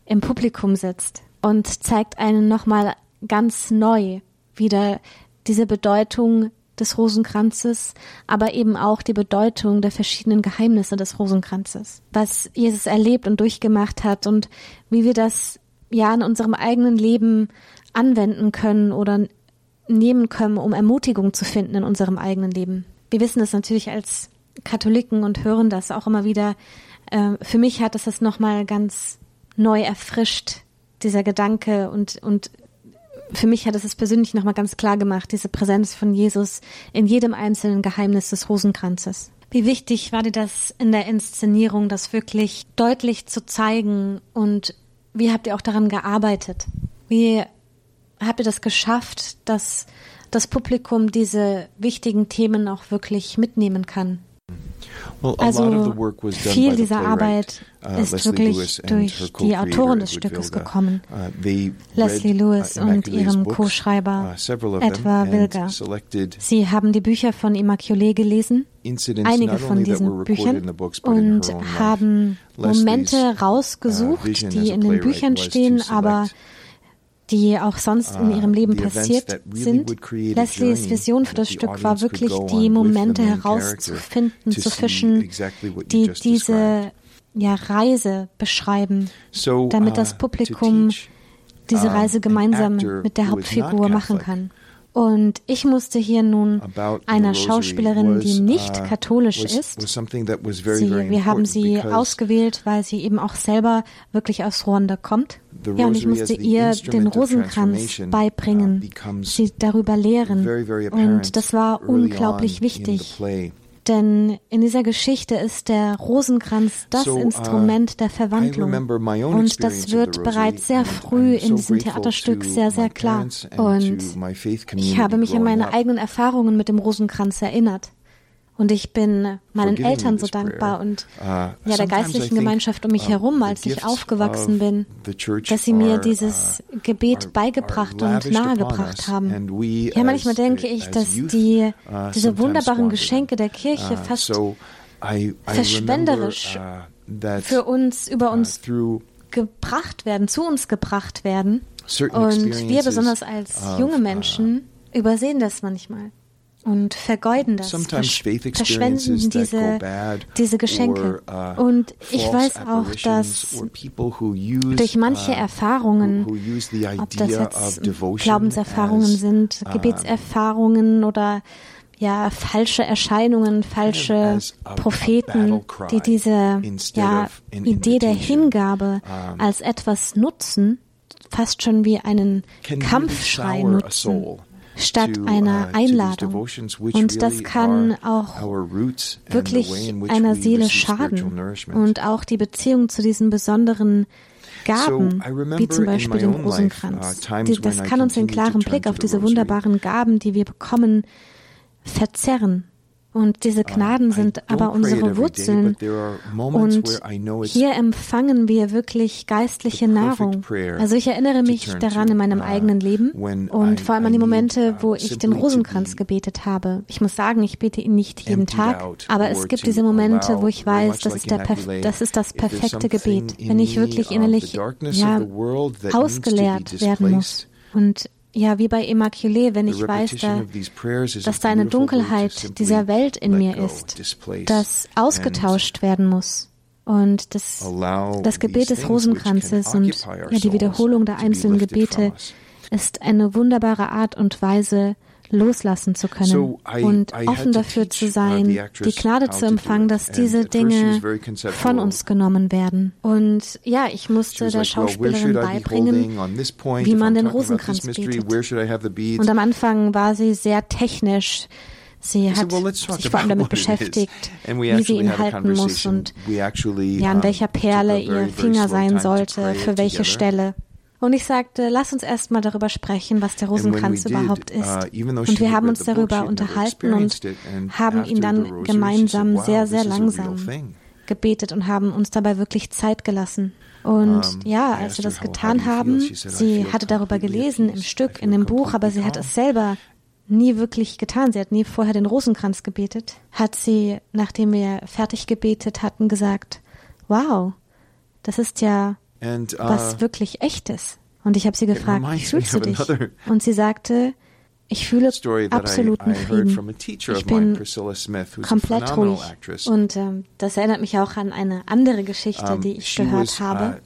[SPEAKER 7] im Publikum sitzt und zeigt einen nochmal ganz neu wieder diese Bedeutung des Rosenkranzes, aber eben auch die Bedeutung der verschiedenen Geheimnisse des Rosenkranzes, was Jesus erlebt und durchgemacht hat und wie wir das ja in unserem eigenen Leben anwenden können oder nehmen können, um Ermutigung zu finden in unserem eigenen Leben. Wir wissen das natürlich als Katholiken und hören das auch immer wieder. Äh, für mich hat es das nochmal ganz neu erfrischt, dieser Gedanke und, und für mich hat es es persönlich nochmal ganz klar gemacht, diese Präsenz von Jesus in jedem einzelnen Geheimnis des Rosenkranzes. Wie wichtig war dir das in der Inszenierung, das wirklich deutlich zu zeigen und wie habt ihr auch daran gearbeitet? Wie habt ihr das geschafft, dass das Publikum diese wichtigen Themen auch wirklich mitnehmen kann? Also viel dieser Arbeit uh, ist wirklich durch die Autoren des Stückes gekommen, uh, Leslie Lewis und ihrem Co-Schreiber uh, Edward Wilger. Sie haben die Bücher von Immaculée gelesen, einige von diesen Büchern, und haben Momente rausgesucht, die in den Büchern stehen, aber die auch sonst in ihrem Leben passiert sind. Leslies Vision für das Stück war wirklich, die Momente herauszufinden, zu fischen, die diese ja, Reise beschreiben, damit das uh, Publikum diese Reise gemeinsam mit der Hauptfigur machen kann. Und ich musste hier nun einer Schauspielerin, die nicht uh, katholisch ist, sie, wir haben sie ausgewählt, weil sie eben auch selber wirklich aus Ruanda kommt. Ja, und ich musste ihr den Rosenkranz beibringen, uh, sie darüber lehren. Und das war unglaublich wichtig. Denn in dieser Geschichte ist der Rosenkranz das so, uh, Instrument der Verwandlung. Und das wird bereits sehr früh in diesem Theaterstück sehr, sehr klar. Und ich habe mich an meine eigenen Erfahrungen mit dem Rosenkranz erinnert. Und ich bin meinen Eltern so dankbar und uh, ja der geistlichen Gemeinschaft um mich uh, herum, als ich aufgewachsen bin, dass sie mir dieses uh, Gebet beigebracht und nahegebracht haben. Ja, manchmal denke ich, dass die diese wunderbaren Geschenke der Kirche fast verschwenderisch für uns über uns gebracht werden, zu uns gebracht werden. Und wir besonders als junge Menschen übersehen das manchmal und vergeuden das, verschwenden diese, diese Geschenke. Uh, und ich weiß auch, dass durch manche uh, Erfahrungen, ob das jetzt Glaubenserfahrungen sind, Gebetserfahrungen oder ja, falsche Erscheinungen, falsche Propheten, die diese ja, Idee der Hingabe als etwas nutzen, fast schon wie einen Kampfschrei nutzen statt einer uh, Einladung. Und das kann auch wirklich einer Seele schaden und auch die Beziehung zu diesen besonderen Gaben, wie zum Beispiel dem Rosenkranz. Uh, das kann uns den klaren Blick auf diese wunderbaren Gaben, die wir bekommen, verzerren. Und diese uh, Gnaden sind aber unsere Wurzeln. Und hier empfangen wir wirklich geistliche Nahrung. Also ich erinnere mich daran in meinem uh, eigenen Leben und vor allem an die Momente, uh, wo ich den Rosenkranz gebetet habe. Ich muss sagen, ich bete ihn nicht jeden Tag, aber es gibt diese Momente, wo ich weiß, das ist, der das, ist das perfekte Gebet, wenn ich wirklich innerlich ja, ausgeleert werden muss. Und ja, wie bei Immaculée, wenn ich weiß, da, dass da eine Dunkelheit dieser Welt in mir ist, das ausgetauscht werden muss. Und das, das Gebet des Rosenkranzes und ja, die Wiederholung der einzelnen Gebete ist eine wunderbare Art und Weise, loslassen zu können und offen dafür zu uh, sein, die Gnade zu empfangen, dass diese Dinge von uns genommen werden. Und ja, ich musste der Schauspielerin beibringen, wie man den Rosenkranz betet. Und am Anfang war sie sehr technisch. Sie hat sich vor allem damit beschäftigt, wie sie ihn halten muss und ja, an welcher Perle ihr Finger sein sollte, für welche Stelle. Und ich sagte, lass uns erst mal darüber sprechen, was der Rosenkranz überhaupt ist. Uh, und wir haben uns darüber unterhalten und haben ihn dann gemeinsam sehr, sehr langsam gebetet und haben uns dabei wirklich Zeit gelassen. Und ja, als wir das getan haben, sie hatte darüber gelesen im Stück, in dem Buch, aber sie hat es selber nie wirklich getan. Sie hat nie vorher den Rosenkranz gebetet. Hat sie, nachdem wir fertig gebetet hatten, gesagt, wow, das ist ja And, uh, was wirklich echtes. Und ich habe sie gefragt, wie fühlst du dich? Und sie sagte, ich fühle absoluten Frieden. Ich bin komplett ruhig. Und ähm, das erinnert mich auch an eine andere Geschichte, die ich gehört habe.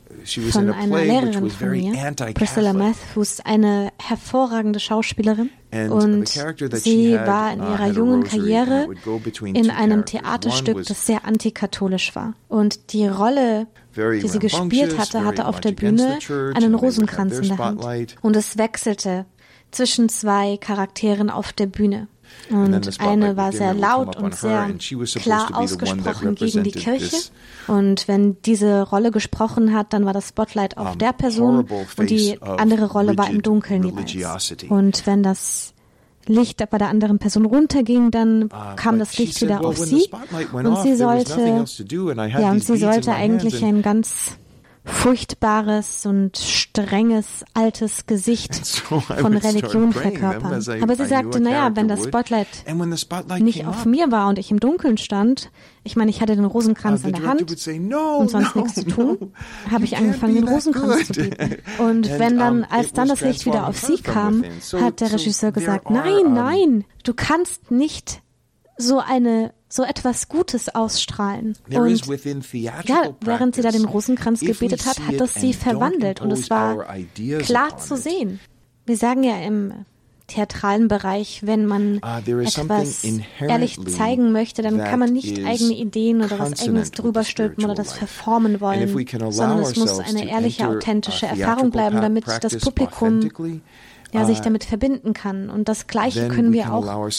[SPEAKER 7] Von einer Lehrerin von mir, Priscilla Matthews, eine hervorragende Schauspielerin. Und sie war in uh, ihrer jungen Karriere in einem Theaterstück, das sehr antikatholisch war. Und die Rolle, die sie gespielt hatte, hatte auf der Bühne einen Rosenkranz in der Hand. Und es wechselte zwischen zwei Charakteren auf der Bühne. Und eine war sehr laut und sehr klar ausgesprochen gegen die Kirche. Und wenn diese Rolle gesprochen hat, dann war das Spotlight auf der Person und die andere Rolle war im Dunkeln jeweils. Und wenn das Licht bei der anderen Person runterging, dann ah, kam das Licht wieder auf sie und sie sollte, ja, und sie sollte eigentlich ein ganz furchtbares und strenges altes Gesicht von Religion verkörpern. Aber sie sagte, naja, wenn das Spotlight nicht auf mir war und ich im Dunkeln stand, ich meine, ich hatte den Rosenkranz in der Hand und sonst nichts zu tun, habe ich angefangen, den Rosenkranz zu bieten. Und wenn dann, als dann das Licht wieder auf sie kam, hat der Regisseur gesagt, nein, nein, du kannst nicht so eine so etwas Gutes ausstrahlen. Und ja, während sie da den Rosenkranz gebetet hat, hat das sie verwandelt und es war klar zu sehen. Wir sagen ja im theatralen Bereich, wenn man uh, etwas ehrlich zeigen möchte, dann kann man nicht eigene Ideen oder was eigenes drüber stülpen oder das verformen wollen, sondern es muss eine ehrliche, authentische Erfahrung bleiben, damit das Publikum ja, sich uh, damit verbinden kann. Und das Gleiche können wir auch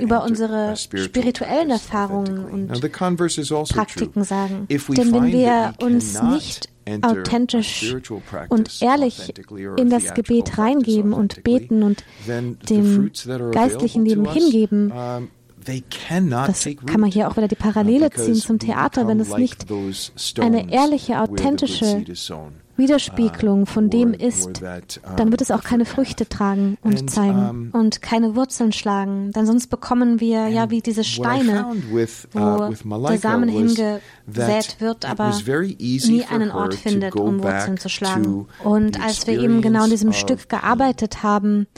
[SPEAKER 7] über unsere spirituellen Erfahrungen und also Praktiken sagen. Denn wenn wir uns nicht authentisch und ehrlich in das Gebet reingeben und beten und dem geistlichen Leben hingeben, das kann man hier auch wieder die Parallele uh, ziehen zum Theater, wenn es nicht eine ehrliche, authentische Widerspiegelung von dem ist, dann wird es auch keine Früchte tragen und zeigen und keine Wurzeln schlagen. Denn sonst bekommen wir ja wie diese Steine, uh, wo der Samen hingesät wird, aber nie einen Ort findet, um Wurzeln zu schlagen. Und als wir eben genau in diesem Stück gearbeitet haben,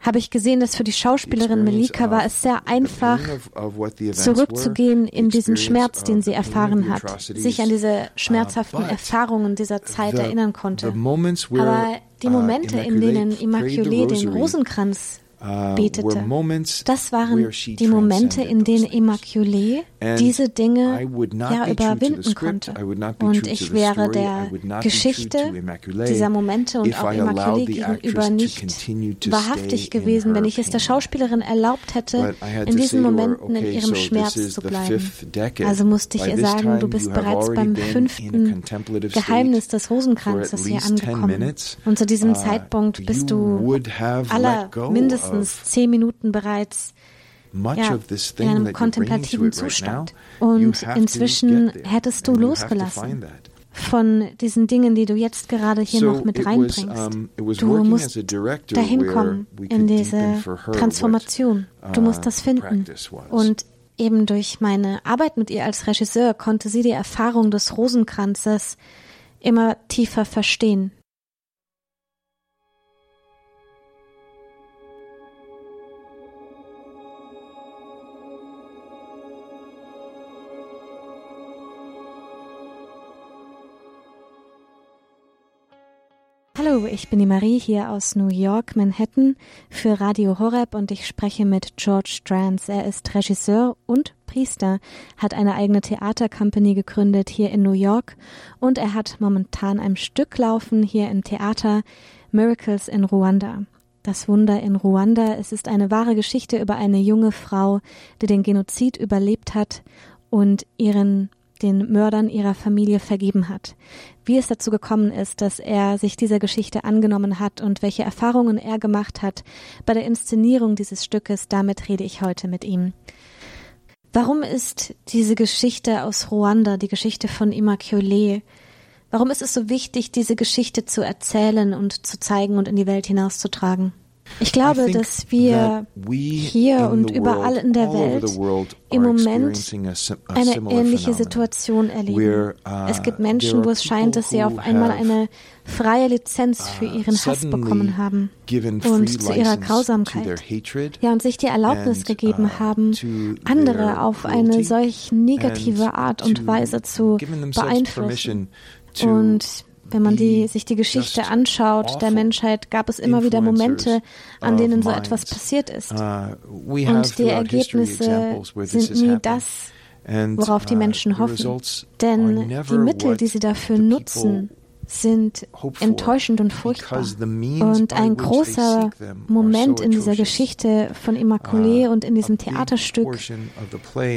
[SPEAKER 7] habe ich gesehen, dass für die Schauspielerin Melika war es sehr einfach, zurückzugehen in diesen Schmerz, den sie erfahren hat, sich an diese schmerzhaften Erfahrungen dieser Zeit erinnern konnte. Aber die uh, Momente, in denen Immaculée den Rosenkranz Uh, betete. Das waren die Momente, in denen Immaculée diese Dinge ja überwinden konnte. Und ich wäre der Geschichte dieser Momente und auch Immaculée gegenüber nicht wahrhaftig gewesen, wenn ich es der Schauspielerin erlaubt hätte, in diesen Momenten in ihrem Schmerz zu bleiben. Also musste ich ihr sagen, du bist bereits beim fünften Geheimnis des Rosenkranzes hier angekommen. Und zu diesem uh, Zeitpunkt bist du aller mindestens mindestens zehn Minuten bereits ja, in einem kontemplativen Zustand. Und inzwischen hättest du losgelassen von diesen Dingen, die du jetzt gerade hier noch mit reinbringst. Du musst dahin kommen in diese Transformation. Du musst uh, das finden. Und eben durch meine Arbeit mit ihr als Regisseur konnte sie die Erfahrung des Rosenkranzes immer tiefer verstehen. Hallo, ich bin die Marie hier aus New York, Manhattan für Radio Horeb und ich spreche mit George Strands. Er ist Regisseur und Priester, hat eine eigene Theatercompany gegründet hier in New York und er hat momentan ein Stück laufen hier im Theater Miracles in Ruanda. Das Wunder in Ruanda. Es ist eine wahre Geschichte über eine junge Frau, die den Genozid überlebt hat und ihren den Mördern ihrer Familie vergeben hat. Wie es dazu gekommen ist, dass er sich dieser Geschichte angenommen hat und welche Erfahrungen er gemacht hat bei der Inszenierung dieses Stückes, damit rede ich heute mit ihm. Warum ist diese Geschichte aus Ruanda, die Geschichte von Immaculée, warum ist es so wichtig, diese Geschichte zu erzählen und zu zeigen und in die Welt hinauszutragen? Ich glaube, dass wir hier und überall in der Welt im Moment eine ähnliche Situation erleben. Uh, es gibt Menschen, wo es scheint, dass sie auf einmal eine freie Lizenz für uh, ihren Hass bekommen haben und zu ihrer Grausamkeit. Ja, und sich die Erlaubnis gegeben uh, haben, andere auf eine solch negative Art und Weise zu beeinflussen und Wenn man die, sich die Geschichte anschaut der Menschheit, gab es immer wieder Momente, an denen so etwas passiert ist. Uh, Und die Ergebnisse sind nie das, worauf die uh, Menschen hoffen. Denn die Mittel, die sie dafür nutzen, sind enttäuschend und furchtbar. Und ein großer Moment in dieser Geschichte von Immaculée uh, und in diesem Theaterstück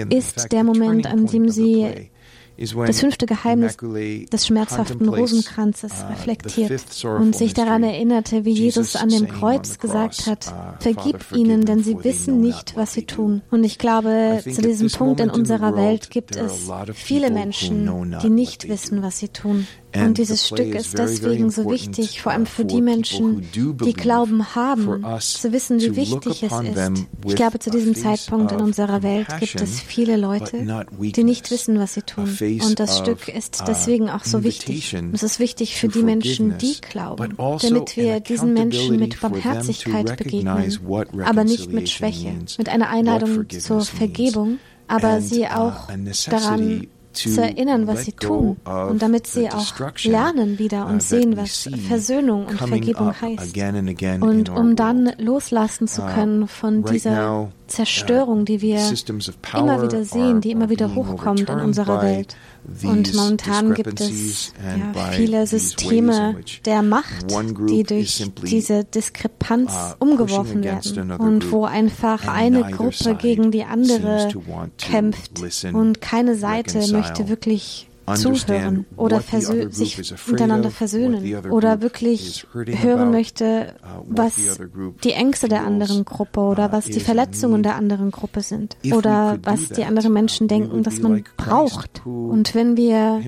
[SPEAKER 7] ist der Moment, an dem sie das fünfte Geheimnis des schmerzhaften Rosenkranzes uh, reflektiert und sich daran erinnerte, wie Jesus an dem Kreuz gesagt hat, uh, vergib ihnen, denn sie wissen nicht, was sie tun. Und ich glaube, zu diesem Punkt in unserer Welt gibt es viele Menschen, die nicht wissen, was sie tun. Und dieses Stück ist deswegen so wichtig, vor allem für die Menschen, die Glauben haben, zu wissen, wie wichtig es ist. Ich glaube, zu diesem Zeitpunkt in unserer Welt gibt es viele Leute, die nicht wissen, was sie tun. Und das Stück ist uh, deswegen auch so wichtig. Es ist wichtig für die Menschen, die glauben, also damit wir diesen Menschen mit Barmherzigkeit begegnen, aber nicht mit Schwäche, mit einer Einladung zur Vergebung, aber sie uh, auch daran zu erinnern, was sie tun und damit sie auch lernen wieder und uh, sehen, was Versöhnung und Vergebung heißt. Und um dann loslassen zu uh, können von dieser Zerstörung, die wir immer wieder sehen, die immer wieder hochkommt in unserer Welt. Und momentan gibt es ja, viele Systeme der Macht, die durch diese Diskrepanz uh, umgeworfen werden und wo einfach eine Gruppe gegen die andere kämpft und keine Seite möchte wirklich zuhören oder sich miteinander versöhnen oder wirklich hören möchte, uh, was die Ängste der anderen Gruppe oder uh, was die Verletzungen der anderen Gruppe sind oder was die anderen Menschen denken, dass man braucht. Und wenn wir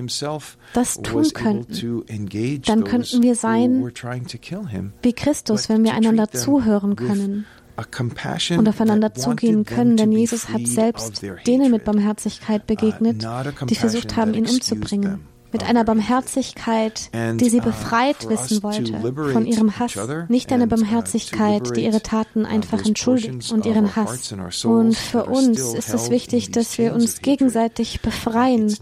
[SPEAKER 7] das tun könnten, dann könnten wir sein wie Christus, wenn wir einander zuhören können und aufeinander zugehen können, denn Jesus hat selbst denen mit Barmherzigkeit uh, begegnet, die versucht haben, ihn umzubringen mit einer Barmherzigkeit, die sie uh, befreit wissen wollte von ihrem Hass. Nicht eine uh, Barmherzigkeit, die ihre Taten uh, einfach entschuldigt und ihren Hass. Und für uns ist es wichtig, dass wir uns gegenseitig befreien,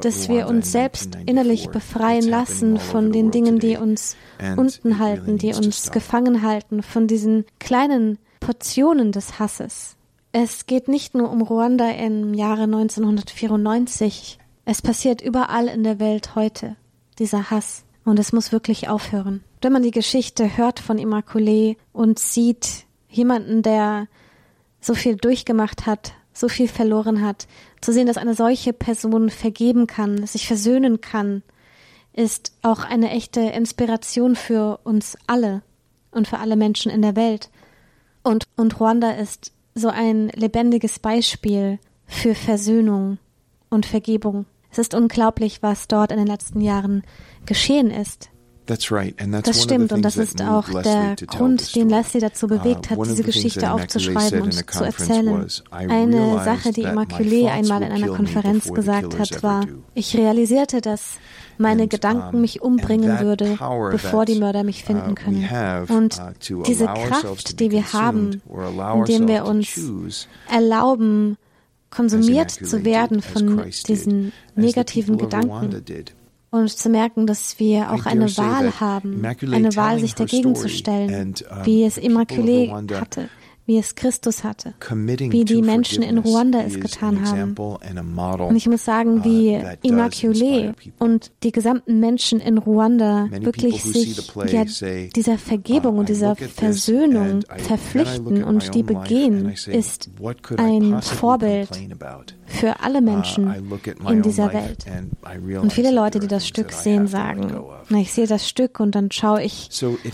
[SPEAKER 7] dass wir uns selbst innerlich befreien lassen von den Dingen, die uns unten halten, die uns gefangen halten, von diesen kleinen Portionen des Hasses. Es geht nicht nur um Ruanda im Jahre 1994, es passiert überall in der Welt heute, dieser Hass. Und es muss wirklich aufhören. Wenn man die Geschichte hört von Immaculée und sieht jemanden, der so viel durchgemacht hat, so viel verloren hat, zu sehen, dass eine solche Person vergeben kann, sich versöhnen kann, ist auch eine echte Inspiration für uns alle und für alle Menschen in der Welt. Und, und Ruanda ist so ein lebendiges Beispiel für Versöhnung und Vergebung. Es ist unglaublich, was dort in den letzten Jahren geschehen ist. Das stimmt und das ist auch der Grund, den Leslie dazu bewegt hat, uh, diese Geschichte aufzuschreiben und zu erzählen. Eine Sache, die Immaculée einmal in einer Konferenz gesagt hat, war, ich realisierte, dass meine Gedanken mich umbringen würde, bevor die Mörder mich uh, finden können. Und uh, diese Kraft, die wir haben, indem wir uns erlauben, konsumiert zu werden von diesen negativen Gedanken. und zu merken, dass wir auch eine Wahl haben, eine Wahl, sich dagegen zu stellen, wie es Immaculée hatte wie es Christus hatte, wie die Menschen in Ruanda es getan haben. Und ich muss sagen, uh, wie Immaculée und die gesamten Menschen in Ruanda wirklich sich ja, dieser Vergebung und dieser Versöhnung verpflichten und die begehen, ist ein Vorbild für alle uh, Menschen in dieser Welt. Und viele Leute, die das Stück sehen, sagen, na, ich sehe das Stück und dann schaue ich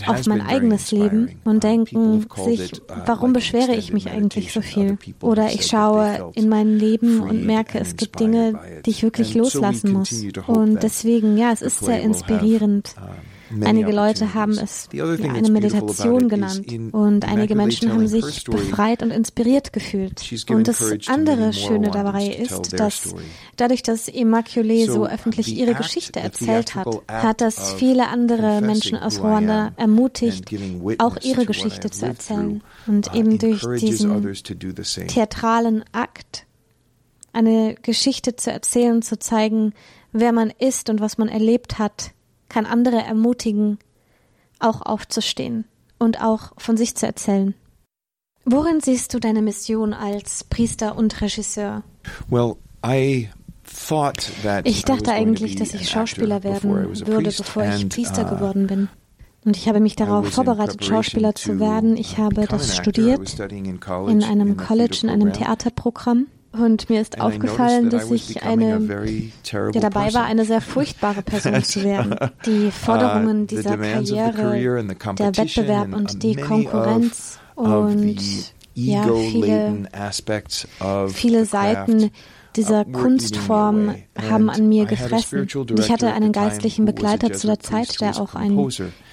[SPEAKER 7] auf mein eigenes Leben und uh, denken sich, uh, warum beschwere ich mich eigentlich so viel? Oder ich schaue in mein Leben und merke, es gibt Dinge, die ich wirklich loslassen muss. Und deswegen, ja, es ist sehr inspirierend. Einige Leute haben es ja, eine Meditation genannt und einige Menschen haben sich befreit und inspiriert gefühlt. Und das andere Schöne dabei ist, dass dadurch, dass Immaculée so öffentlich ihre Geschichte erzählt hat, hat das viele andere Menschen aus Ruanda ermutigt, auch ihre Geschichte zu erzählen. Und uh, eben durch diesen theatralen Akt eine Geschichte zu erzählen, zu zeigen, wer man ist und was man erlebt hat, kann andere ermutigen, auch aufzustehen und auch von sich zu erzählen. Worin siehst du deine Mission als Priester und Regisseur?
[SPEAKER 10] Well, I
[SPEAKER 7] ich dachte eigentlich, dass ich Schauspieler werden würde, bevor ich Priester uh, geworden bin. Und ich habe mich darauf vorbereitet, Schauspieler zu werden. Ich habe das studiert in einem College, in einem Theaterprogramm. Und mir ist aufgefallen, dass ich eine, der dabei war, eine sehr furchtbare Person zu werden. Die uh, Forderungen dieser Karriere, der Wettbewerb und die Konkurrenz und ja, viele, viele Seiten dieser Kunstform haben an mir gefressen. Und ich hatte einen geistlichen Begleiter zu der Zeit, der auch ein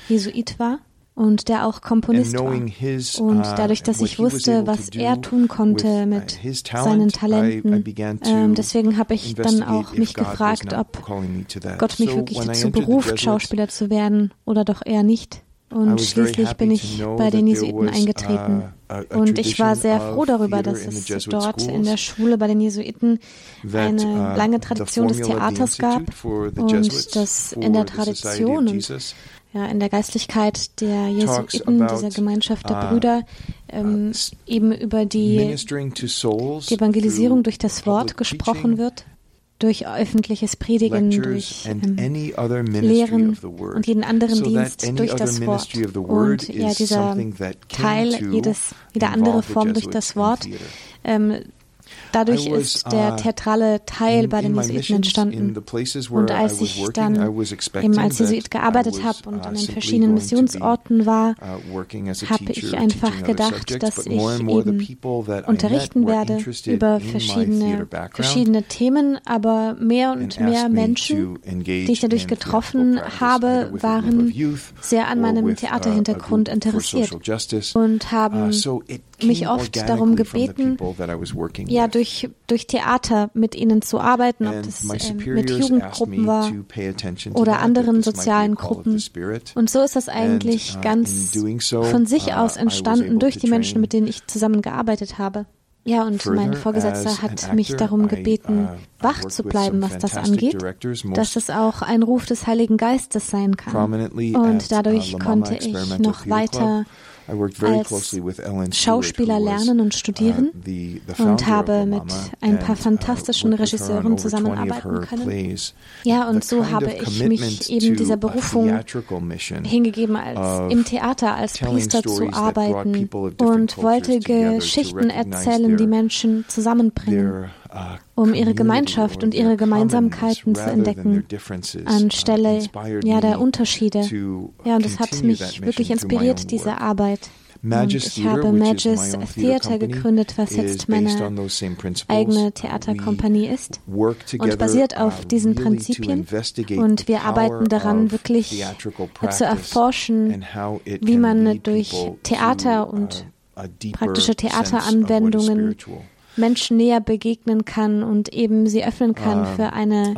[SPEAKER 7] Jesuit war und der auch Komponist war. Und uh, dadurch, dass ich wusste, was er tun konnte uh, mit seinen Talenten, ähm, deswegen habe ich dann auch mich gefragt, ob Gott mich wirklich dazu beruft, Schauspieler zu werden oder doch eher nicht. Und schließlich bin ich bei den Jesuiten eingetreten. Und ich war sehr froh darüber, dass es dort in der Schule bei den Jesuiten eine uh, lange Tradition des Theaters gab und dass in der Tradition und ja, in der Geistlichkeit der Jesuiten, dieser Gemeinschaft der uh, Brüder, ähm, uh, eben über die, die Evangelisierung durch das Wort gesprochen wird durch öffentliches Predigen, durch ähm, Lehren und jeden anderen Dienst durch das Wort. Und ja, dieser Teil, jedes, jede andere Form durch das Wort, ähm, Dadurch ist der uh, theatrale Teil bei den Jesuiten entstanden. Und als ich dann eben als Jesuit gearbeitet habe und uh, an den verschiedenen Missionsorten war, uh, habe ich einfach gedacht, dass ich eben unterrichten werde über verschiedene, verschiedene Themen, aber mehr und mehr Menschen, die ich dadurch getroffen habe, waren sehr an meinem Theaterhintergrund interessiert und haben mich oft darum gebeten, ja, durch, durch Theater mit ihnen zu arbeiten, ob das äh, mit Jugendgruppen war oder anderen sozialen Gruppen. Und so ist das eigentlich uh, ganz von sich uh, aus entstanden durch die Menschen, mit denen ich zusammengearbeitet habe. Ja, und mein Vorgesetzter hat mich darum gebeten, uh, wach zu bleiben, was das angeht, dass es auch ein Ruf des Heiligen Geistes sein kann. Und dadurch konnte ich noch weiter als Schauspieler lernen und studieren uh, und habe mit ein paar uh, fantastischen Regisseuren zusammenarbeiten können. Ja, und so habe ich mich eben dieser Berufung hingegeben, als im Theater als Priester zu arbeiten und wollte Geschichten erzählen, die Menschen zusammenbringen um ihre Gemeinschaft und ihre Gemeinsamkeiten zu entdecken, anstelle ja, der Unterschiede. Ja, und es hat mich wirklich inspiriert, diese Arbeit. Und ich habe Magis Theater gegründet, was jetzt meine eigene Theaterkompanie ist und basiert auf uh, diesen Prinzipien. Und wir arbeiten daran, wirklich zu erforschen, wie man durch Theater und praktische Theateranwendungen Menschen näher begegnen kann und eben sie öffnen kann für eine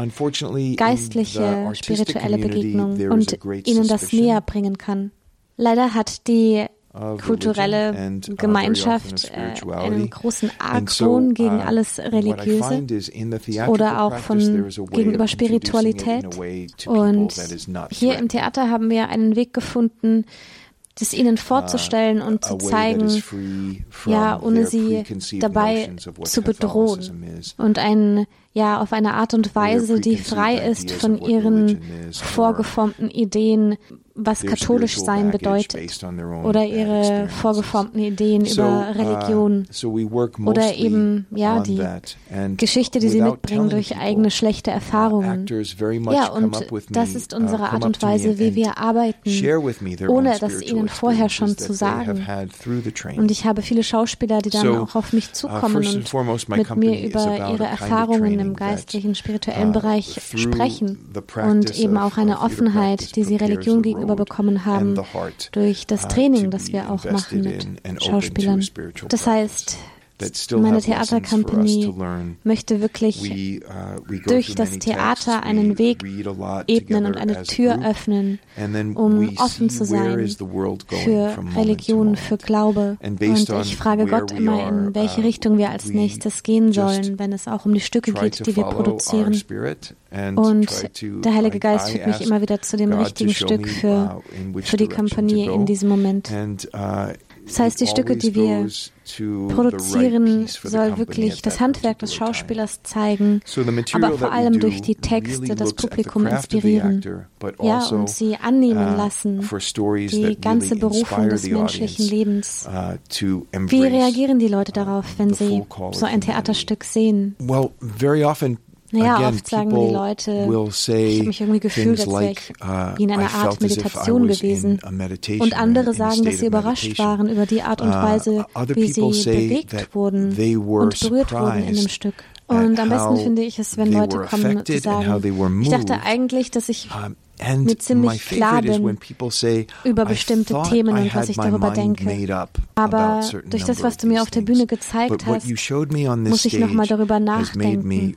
[SPEAKER 7] geistliche, spirituelle Begegnung und ihnen das näher bringen kann. Leider hat die kulturelle uh, Gemeinschaft äh, einen großen Argwohn gegen uh, alles Religiöse oder auch von gegenüber Spiritualität. Und hier im Theater haben wir einen Weg gefunden, das ihnen vorzustellen und zu zeigen, ja, ohne sie dabei zu bedrohen. Und ein, ja, auf eine Art und Weise, die frei ist von ihren vorgeformten Ideen, was katholisch sein bedeutet oder ihre vorgeformten Ideen über uh, Religion oder eben ja die Geschichte, die sie mitbringen durch eigene schlechte Erfahrungen. Ja, und das ist uh, unsere Art und Weise, wie wir arbeiten, ohne das ihnen vorher schon zu sagen. Und ich habe viele Schauspieler, die dann auch auf mich uh, zukommen und mit mir über ihre Erfahrungen im geistlichen, spirituellen Bereich sprechen und eben auch eine Offenheit, die sie Religion gegenüber gegenüber bekommen haben durch das uh, Training, das wir auch machen mit Schauspielern. Das heißt, Meine Theatercompany möchte wirklich uh, durch das Theater einen Weg ebnen und eine Tür öffnen, um offen zu sein für Religion, für Glaube. Und ich frage Gott immer, in welche uh, Richtung wir als nächstes gehen sollen, wenn es auch um die Stücke geht, die wir produzieren. Und der Heilige Geist führt mich immer wieder zu dem richtigen Stück für, für die Kompanie in diesem Moment. Das heißt, die Stücke, die wir produzieren, soll wirklich das Handwerk des Schauspielers zeigen, aber vor allem durch die Texte das Publikum inspirieren. Ja, also, und sie annehmen uh, lassen, die ganze Berufung des menschlichen Lebens. Uh, Wie reagieren die Leute darauf, wenn sie so ein Theaterstück sehen? Naja, Again, oft sagen die Leute, ich habe mich irgendwie gefühlt, als wäre ich uh, wie in einer Art Meditation gewesen. Und andere sagen, dass sie überrascht waren über die Art und uh, Weise, wie sie bewegt wurden und berührt wurden in dem Stück. Und am besten finde ich es, wenn Leute kommen und sagen, ich dachte eigentlich, dass ich mir ziemlich klar bin über bestimmte Themen und was ich darüber denke. Aber durch das, was du mir auf der Bühne gezeigt hast, muss ich nochmal darüber nachdenken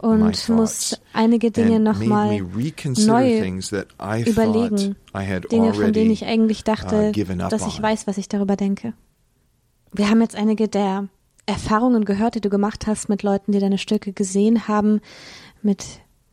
[SPEAKER 7] und muss einige Dinge nochmal neu überlegen. Dinge, von denen ich eigentlich uh, dachte, dass ich weiß, was ich darüber denke. Wir haben jetzt einige der Erfahrungen gehört, die du gemacht hast mit Leuten, die deine Stücke gesehen haben, mit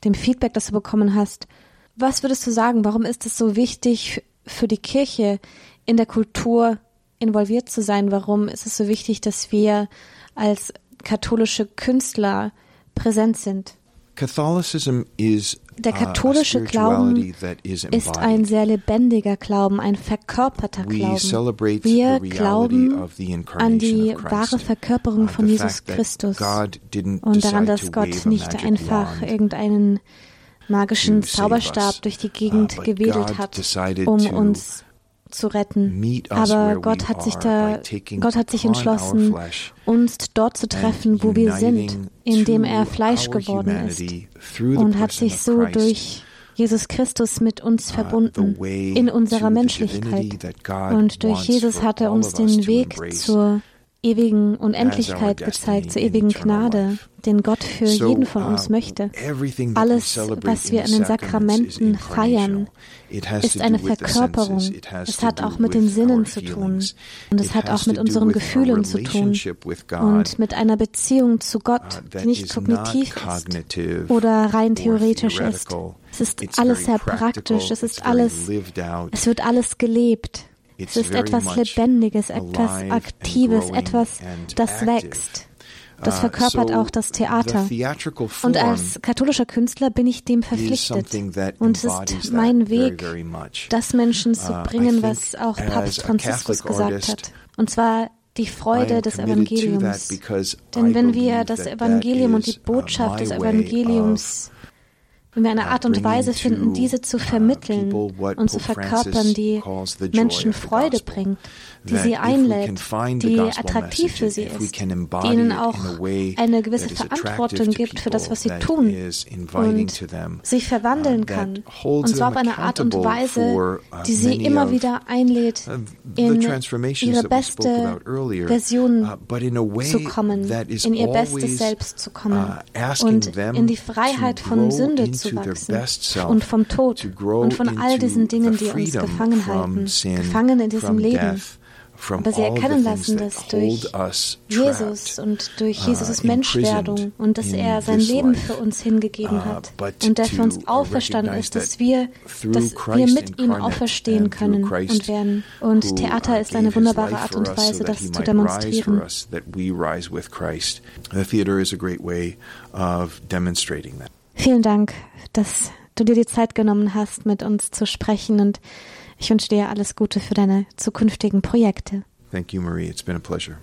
[SPEAKER 7] dem Feedback, das du bekommen hast. Was würdest du sagen, warum ist es so wichtig für die Kirche in der Kultur involviert zu sein? Warum ist es so wichtig, dass wir als katholische Künstler präsent sind?
[SPEAKER 10] Catholicism is
[SPEAKER 7] der katholische Glauben ist ein sehr lebendiger Glauben, ein verkörperter Glauben. Wir glauben an die wahre Verkörperung von Jesus Christus und daran, dass Gott nicht einfach irgendeinen magischen Zauberstab durch die Gegend uh, gewedelt hat, um uns zu retten. Aber Gott hat sich da, Gott hat sich entschlossen, uns dort zu treffen, wo wir sind, indem er Fleisch geworden ist und hat sich so durch Jesus Christus mit uns uh, verbunden in unserer Menschlichkeit. Und durch Jesus hat er uns den Weg zur ewigen Unendlichkeit gezeigt, zur ewigen Gnade, den Gott für jeden von uns möchte. Alles, was wir in den Sakramenten feiern, ist eine Verkörperung. Es hat auch mit den Sinnen zu tun. Und es hat auch mit unseren Gefühlen zu tun. Und mit einer Beziehung zu Gott, uh, die nicht kognitiv ist oder rein theoretisch ist. Es ist alles sehr praktisch. Es ist alles, es wird alles gelebt. Es ist etwas Lebendiges, etwas Aktives, etwas, das wächst. Das uh, verkörpert auch das Theater. Und als katholischer Künstler bin ich dem verpflichtet. Und es ist mein Weg, das Menschen zu uh, bringen, was auch Papst Franziskus gesagt hat. Und zwar die Freude des Evangeliums. Denn wenn wir das Evangelium und die uh, Botschaft des Evangeliums wenn wir eine Art und Weise finden, diese zu vermitteln und zu verkörpern, die Menschen Freude bringt, die sie einlädt, die attraktiv für sie ist, die ihnen auch eine gewisse Verantwortung gibt für das, was sie tun und sich verwandeln kann. Und zwar auf eine Art und Weise, die sie immer wieder einlädt, in ihre beste Version zu kommen, in ihr bestes Selbst zu kommen und in die Freiheit von Sünde zu zu wachsen und vom Tod und von all diesen Dingen, die uns gefangen halten, gefangen in diesem Leben. Aber sie erkennen lassen, dass durch Jesus und durch uh, Jesus' Menschwerdung und dass er sein Leben für uns hingegeben uh, hat und der für uns auferstanden ist, dass wir, dass wir mit ihm auferstehen können und werden. Und Theater ist eine wunderbare Art und Weise, das zu demonstrieren. The theater is a great way of demonstrating that. Vielen Dank, dass du dir die Zeit genommen hast, mit uns zu sprechen und ich wünsche dir alles Gute für deine zukünftigen Projekte.
[SPEAKER 10] Thank you, Marie. It's been a pleasure.